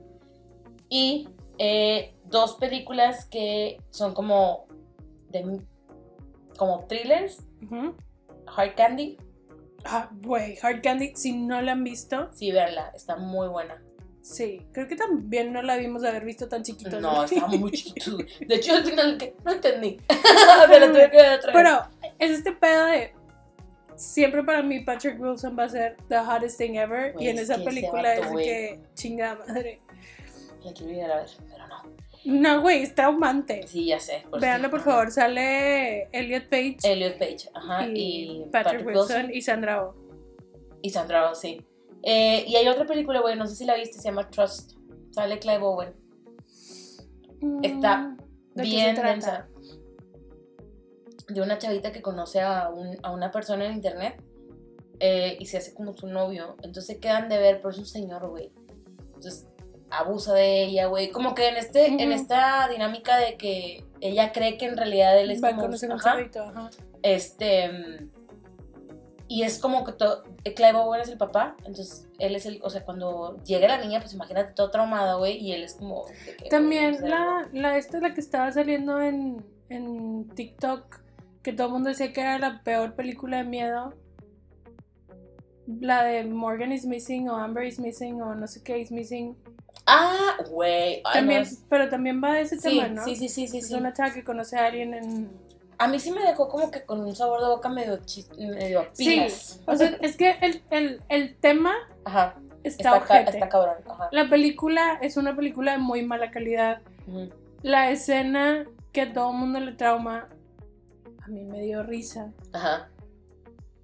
Y eh, dos películas que son como de como thrillers. Ujú. Hard Candy. Ah, güey, Hard Candy, si no la han visto, Sí, verla, está muy buena. sí. Creo que también no la vimos de haber visto tan chiquitos. No, está muy chiquito. De hecho, al final que no entendí. Me la tuve que ver otra vez. Pero es este pedo de. Siempre para mí Patrick Wilson va a ser the hottest thing ever. Y en es esa película es que chingada madre. La quiero ir a ver, pero no. No, güey, es traumante. Sí, ya sé. por Veanlo eso. por favor, sale Elliot Page Elliot Page, ajá, y, y, Patrick, Wilson, y Sandra Oh. y Sandra Oh, sí. Eh, y hay otra película, güey, no sé si la viste, se llama Trust. Sale Clive Owen. Está Mm, ¿de qué se Bien densa. De una chavita que conoce a, un- a una persona en internet eh, y se hace como su novio. Entonces quedan de ver, pero es un señor, güey. Entonces abusa de ella, güey. Como que en este, en esta dinámica de que ella cree que en realidad él es Va como. un ajá, chavito, ajá. este. Y es como que todo. Clive Owen es el papá. Entonces él es el. O sea, cuando llega la niña, pues imagínate todo traumada, güey. Y él es como. que, También la, la esta es la que estaba saliendo en, en TikTok, que todo el mundo decía que era la peor película de miedo. La de Morgan is Missing o Amber is Missing o no sé qué is Missing. Ah, güey. no, También, pero también va de ese Sí, tema, ¿no? sí, sí, sí, sí, es sí. una chava que conoce a alguien en... A mí sí me dejó como que con un sabor de boca medio, chis- medio a Sí, pilas. o sea, es que el, el, el tema Ajá, está, está, ca- está cabrón. Ajá. La película es una película de muy mala calidad. La escena que a todo el mundo le trauma, a mí me dio risa. Ajá.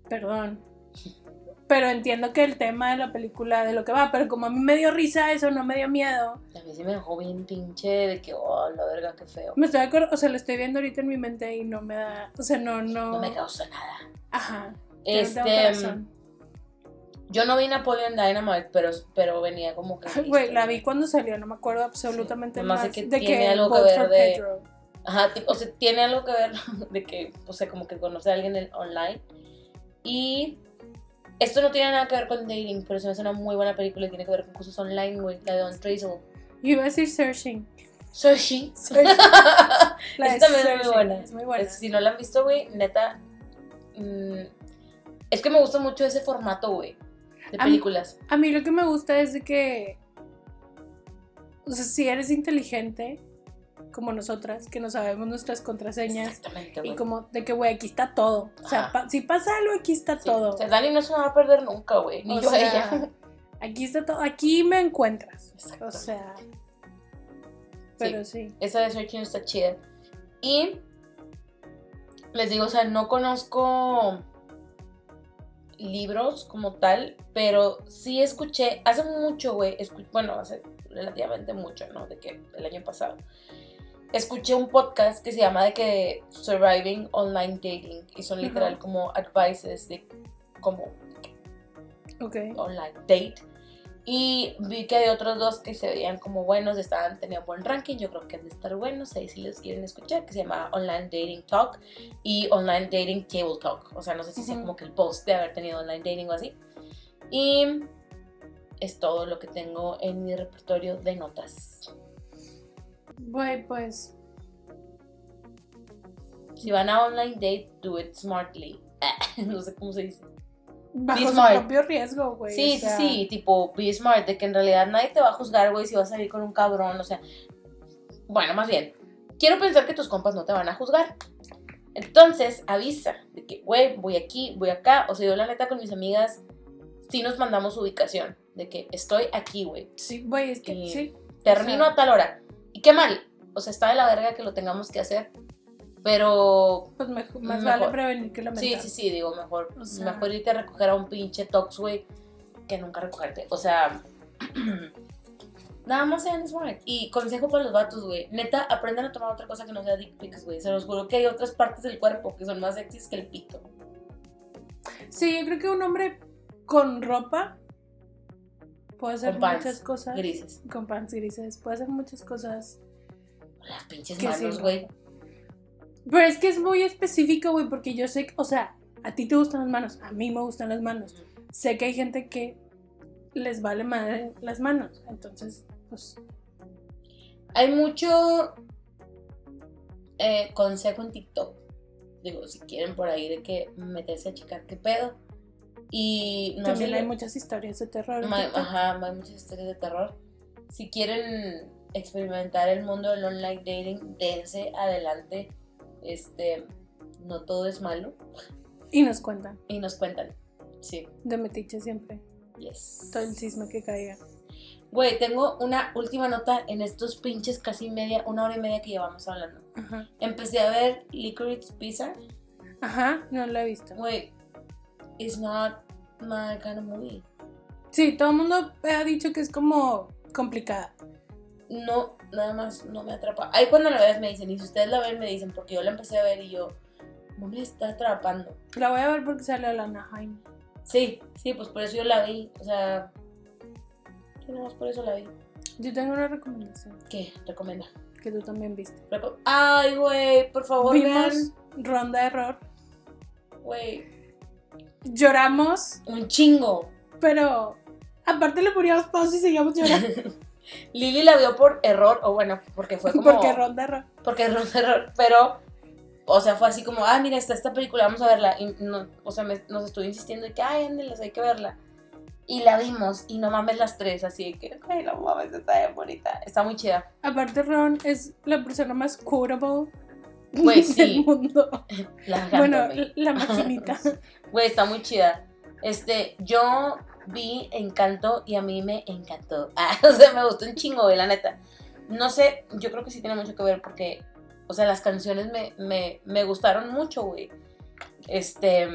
Perdón. Pero entiendo que el tema de la película, de lo que va, pero como a mí me dio risa eso, no me dio miedo. A mí sí me dejó bien pinche de que, oh, la verga, qué feo. Me estoy acordando, o sea, lo estoy viendo ahorita en mi mente y no me da, o sea, no, no. No me causa nada. Ajá. Este, yo no vi Napoleon Dynamite, pero, pero venía como que. Güey, la vi cuando salió, no me acuerdo absolutamente sé más que de tiene que algo que ver de- Pedro. Ajá, o sea, tiene algo que ver de que, o sea, como que conoce a alguien en- online. Y esto no tiene nada que ver con dating, pero se me hace una muy buena película y tiene que ver con cosas online, güey, la de Untraceable. Yo iba a decir Searching. Sushi. Searching. La Esa también es muy Searching, buena. Es muy buena. Es- si no la han visto, güey, neta. mm, es que me gusta mucho ese formato, güey. De A mí- películas. A mí lo que me gusta es de que, o sea, si eres inteligente, como nosotras, que no sabemos nuestras contraseñas, Exactamente, y güey. como de que, güey, aquí está todo. O sea, pa- si pasa algo, aquí está Sí, todo. O sea, Dani no se me va a perder nunca, güey. Ni O yo sea, ella. Aquí está todo. Aquí me encuentras. Exacto. O sea, pero sí. Esa de Searching está chida. Y les digo, o sea, no conozco libros como tal, pero sí escuché, hace mucho, güey, bueno, hace relativamente mucho, ¿no? De que el año pasado. Escuché un podcast que se llama de que Surviving Online Dating y son literal como advices de como Ok. online date. Y vi que hay otros dos que se veían como buenos, estaban, tenían buen ranking, yo creo que han de estar buenos, ahí si los quieren escuchar, que se llama Online Dating Talk y Online Dating Table Talk. O sea, no sé si sea Ujú. como que el post de haber tenido online dating o así. Y es todo lo que tengo en mi repertorio de notas. Güey, pues. Si van a online date, do it smartly. no sé cómo se dice. Bajo Be su smart. propio riesgo, güey. Sí, o sea, sí, tipo, be smart, de que en realidad nadie te va a juzgar, güey, si vas a salir con un cabrón, o sea, bueno, más bien, quiero pensar que tus compas no te van a juzgar. Entonces, avisa, de que, güey, voy aquí, voy acá, o sea, yo la neta con mis amigas, sí nos mandamos ubicación, de que estoy aquí, güey, Sí, güey, es que Y- sí. termino O sea- a tal hora, y qué mal, o sea, está de la verga que lo tengamos que hacer, pero Pues mejor, más Mejor. vale prevenir que lamentar. Sí, sí, sí, digo, mejor, O sea- mejor irte a recoger a un pinche tox, güey, que nunca recogerte. O sea, nada más sean smart. Y consejo para los vatos, güey, neta, aprendan a tomar otra cosa que no sea dick pics, güey. Se los juro que hay otras partes del cuerpo que son más sexys que el pito. Sí, yo creo que un hombre con ropa puede hacer Con muchas cosas. Grises. Con pants grises. Puede hacer muchas cosas. Las pinches manos, güey. Pero es que es muy específico, güey, porque yo sé, que- o sea, a ti te gustan las manos, a mí me gustan las manos. Sé que hay gente que les vale madre las manos. Entonces, pues, Hay mucho eh, consejo en TikTok. Digo, si quieren por ahí de que meterse a checar qué pedo. Y no también hay muchas historias de terror. Ma-. Ajá, hay muchas historias de terror. Si quieren experimentar el mundo del online dating, dense adelante. Este, no todo es malo. Y nos cuentan. Y nos cuentan. Sí, De metiche siempre. yes. Todo el cisme que caiga. Güey, tengo una última nota en estos pinches casi media, una hora y media que llevamos hablando. Ajá. Empecé a ver Licorice Pizza. Ajá, no lo he visto. Güey, it's not my kind of movie. Sí, todo el mundo ha dicho que es como complicada. No, nada más no me atrapa. Ahí cuando la veas me dicen, y si ustedes la ven me dicen, porque yo la empecé a ver y yo, no me está atrapando. La voy a ver porque sale la Anaheim. Sí, sí, pues por eso yo la vi. O sea, yo nada más por eso la vi. Yo tengo una recomendación ¿Qué? Recomienda. que tú también viste. Reco- Ay, güey, por favor, vean. Vimos Ronda de Error. Güey, Lloramos, un chingo. pero aparte le poníamos pausa y seguíamos llorando. Lili la vio por error, o bueno, porque fue como. Porque Ronda de Error. Porque error, error. Pero, o sea, fue así como, ah, mira, está esta película, vamos a verla. Y no, o sea, me- nos estuvo insistiendo de que, ay, ándeles, hay que verla. Y la vimos, y no mames las tres, así de que, ay, no mames, está bien bonita. Está muy chida. Aparte Ron es la persona más quotable Güey, del sí. mundo. La Bueno, la maquinita. Güey, está muy chida. Este, yo vi Encanto y a mí me encantó. Ah, o sea, me gustó un chingo, güey, la neta. No sé, yo creo que sí tiene mucho que ver porque, o sea, las canciones me, me, me gustaron mucho, güey. Este,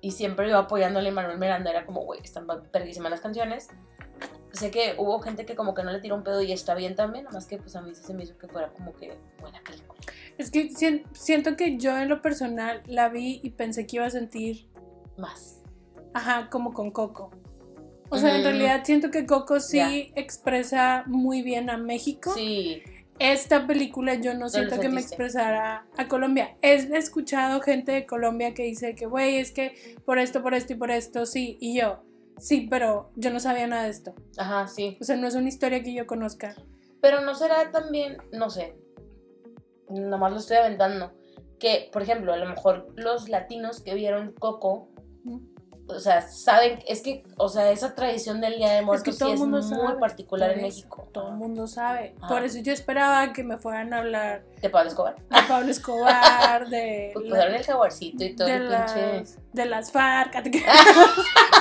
y siempre yo apoyándole a Manuel Miranda, era como, güey, están perdísimas las canciones. Sé que hubo gente que como que no le tiró un pedo y está bien también, nomás que pues a mí sí se me hizo que fuera como que buena película. Es que sien- siento que yo en lo personal la vi y pensé que iba a sentir, Más. ajá, como con Coco. O sea, en Mm. realidad siento que Coco sí Ya. expresa muy bien a México. Sí, Esta película yo no lo siento que me expresara a Colombia. He escuchado gente de Colombia que dice que, güey, es que por esto, por esto y por esto, sí. Y yo, sí, pero yo no sabía nada de esto. ajá, sí. O sea, no es una historia que yo conozca. Pero no será también, no sé, nomás lo estoy aventando, que, por ejemplo, a lo mejor los latinos que vieron Coco, o sea, saben, es que, o sea, esa tradición del Día de Muertos todo el es muy sabe, particular en México. Todo el mundo sabe. Ajá. Por eso yo esperaba que me fueran a hablar De Pablo Escobar. de Pablo Escobar, de, Pues la- pusieron el jaguarcito y todo de, el pinche... de las FARC.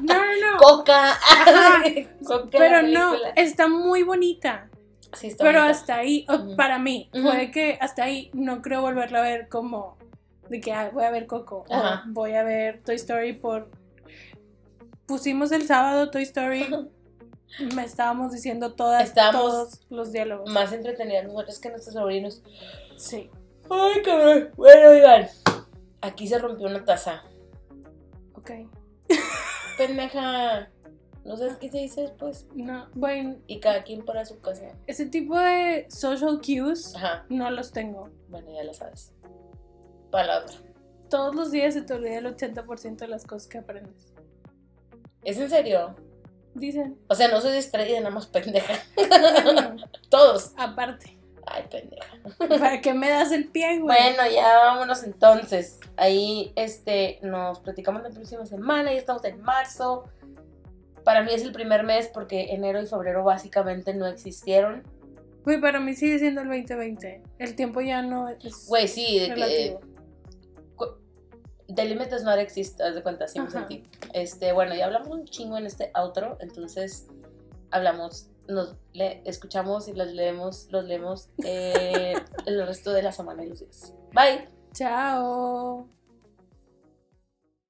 no, no, no. Coca. Coca Pero no, está muy bonita. Sí, está Pero bonita. hasta ahí, para mí, fue que hasta ahí no creo volverla a ver como de que ah, voy a ver Coco o voy a ver Toy Story por... Pusimos el sábado Toy Story, me estábamos diciendo todas, Estábamos todos los diálogos. Más entretenidas nosotros que nuestros sobrinos. Sí. Ay, cabrón. Bueno, oigan. Aquí se rompió una taza. Ok. Pendeja. No sabes qué se dice después. No, bueno, Y cada quien para su casa. ese tipo de social cues Ajá. no los tengo. Bueno, ya lo sabes. Para la otra. Todos los días se te olvida el 80% de las cosas que aprendes. ¿Es en serio? Dicen. O sea, no soy distraída, nada más pendeja. Todos. aparte. Ay, pendeja. ¿Para qué me das el pie, güey? Bueno, ya vámonos entonces. Ahí, este, nos platicamos la próxima semana. Ya estamos en marzo. Para mí es el primer mes porque enero y febrero básicamente no existieron. Güey, para mí sigue siendo el 2020. El tiempo ya no es Güey, sí, de que. relativo. The limit does not exist, haz de cuenta, así me sentí. Este, bueno, ya hablamos un chingo en este outro, entonces hablamos, nos le, escuchamos y los leemos, los leemos eh, el resto de la semana y los días. Bye. Chao.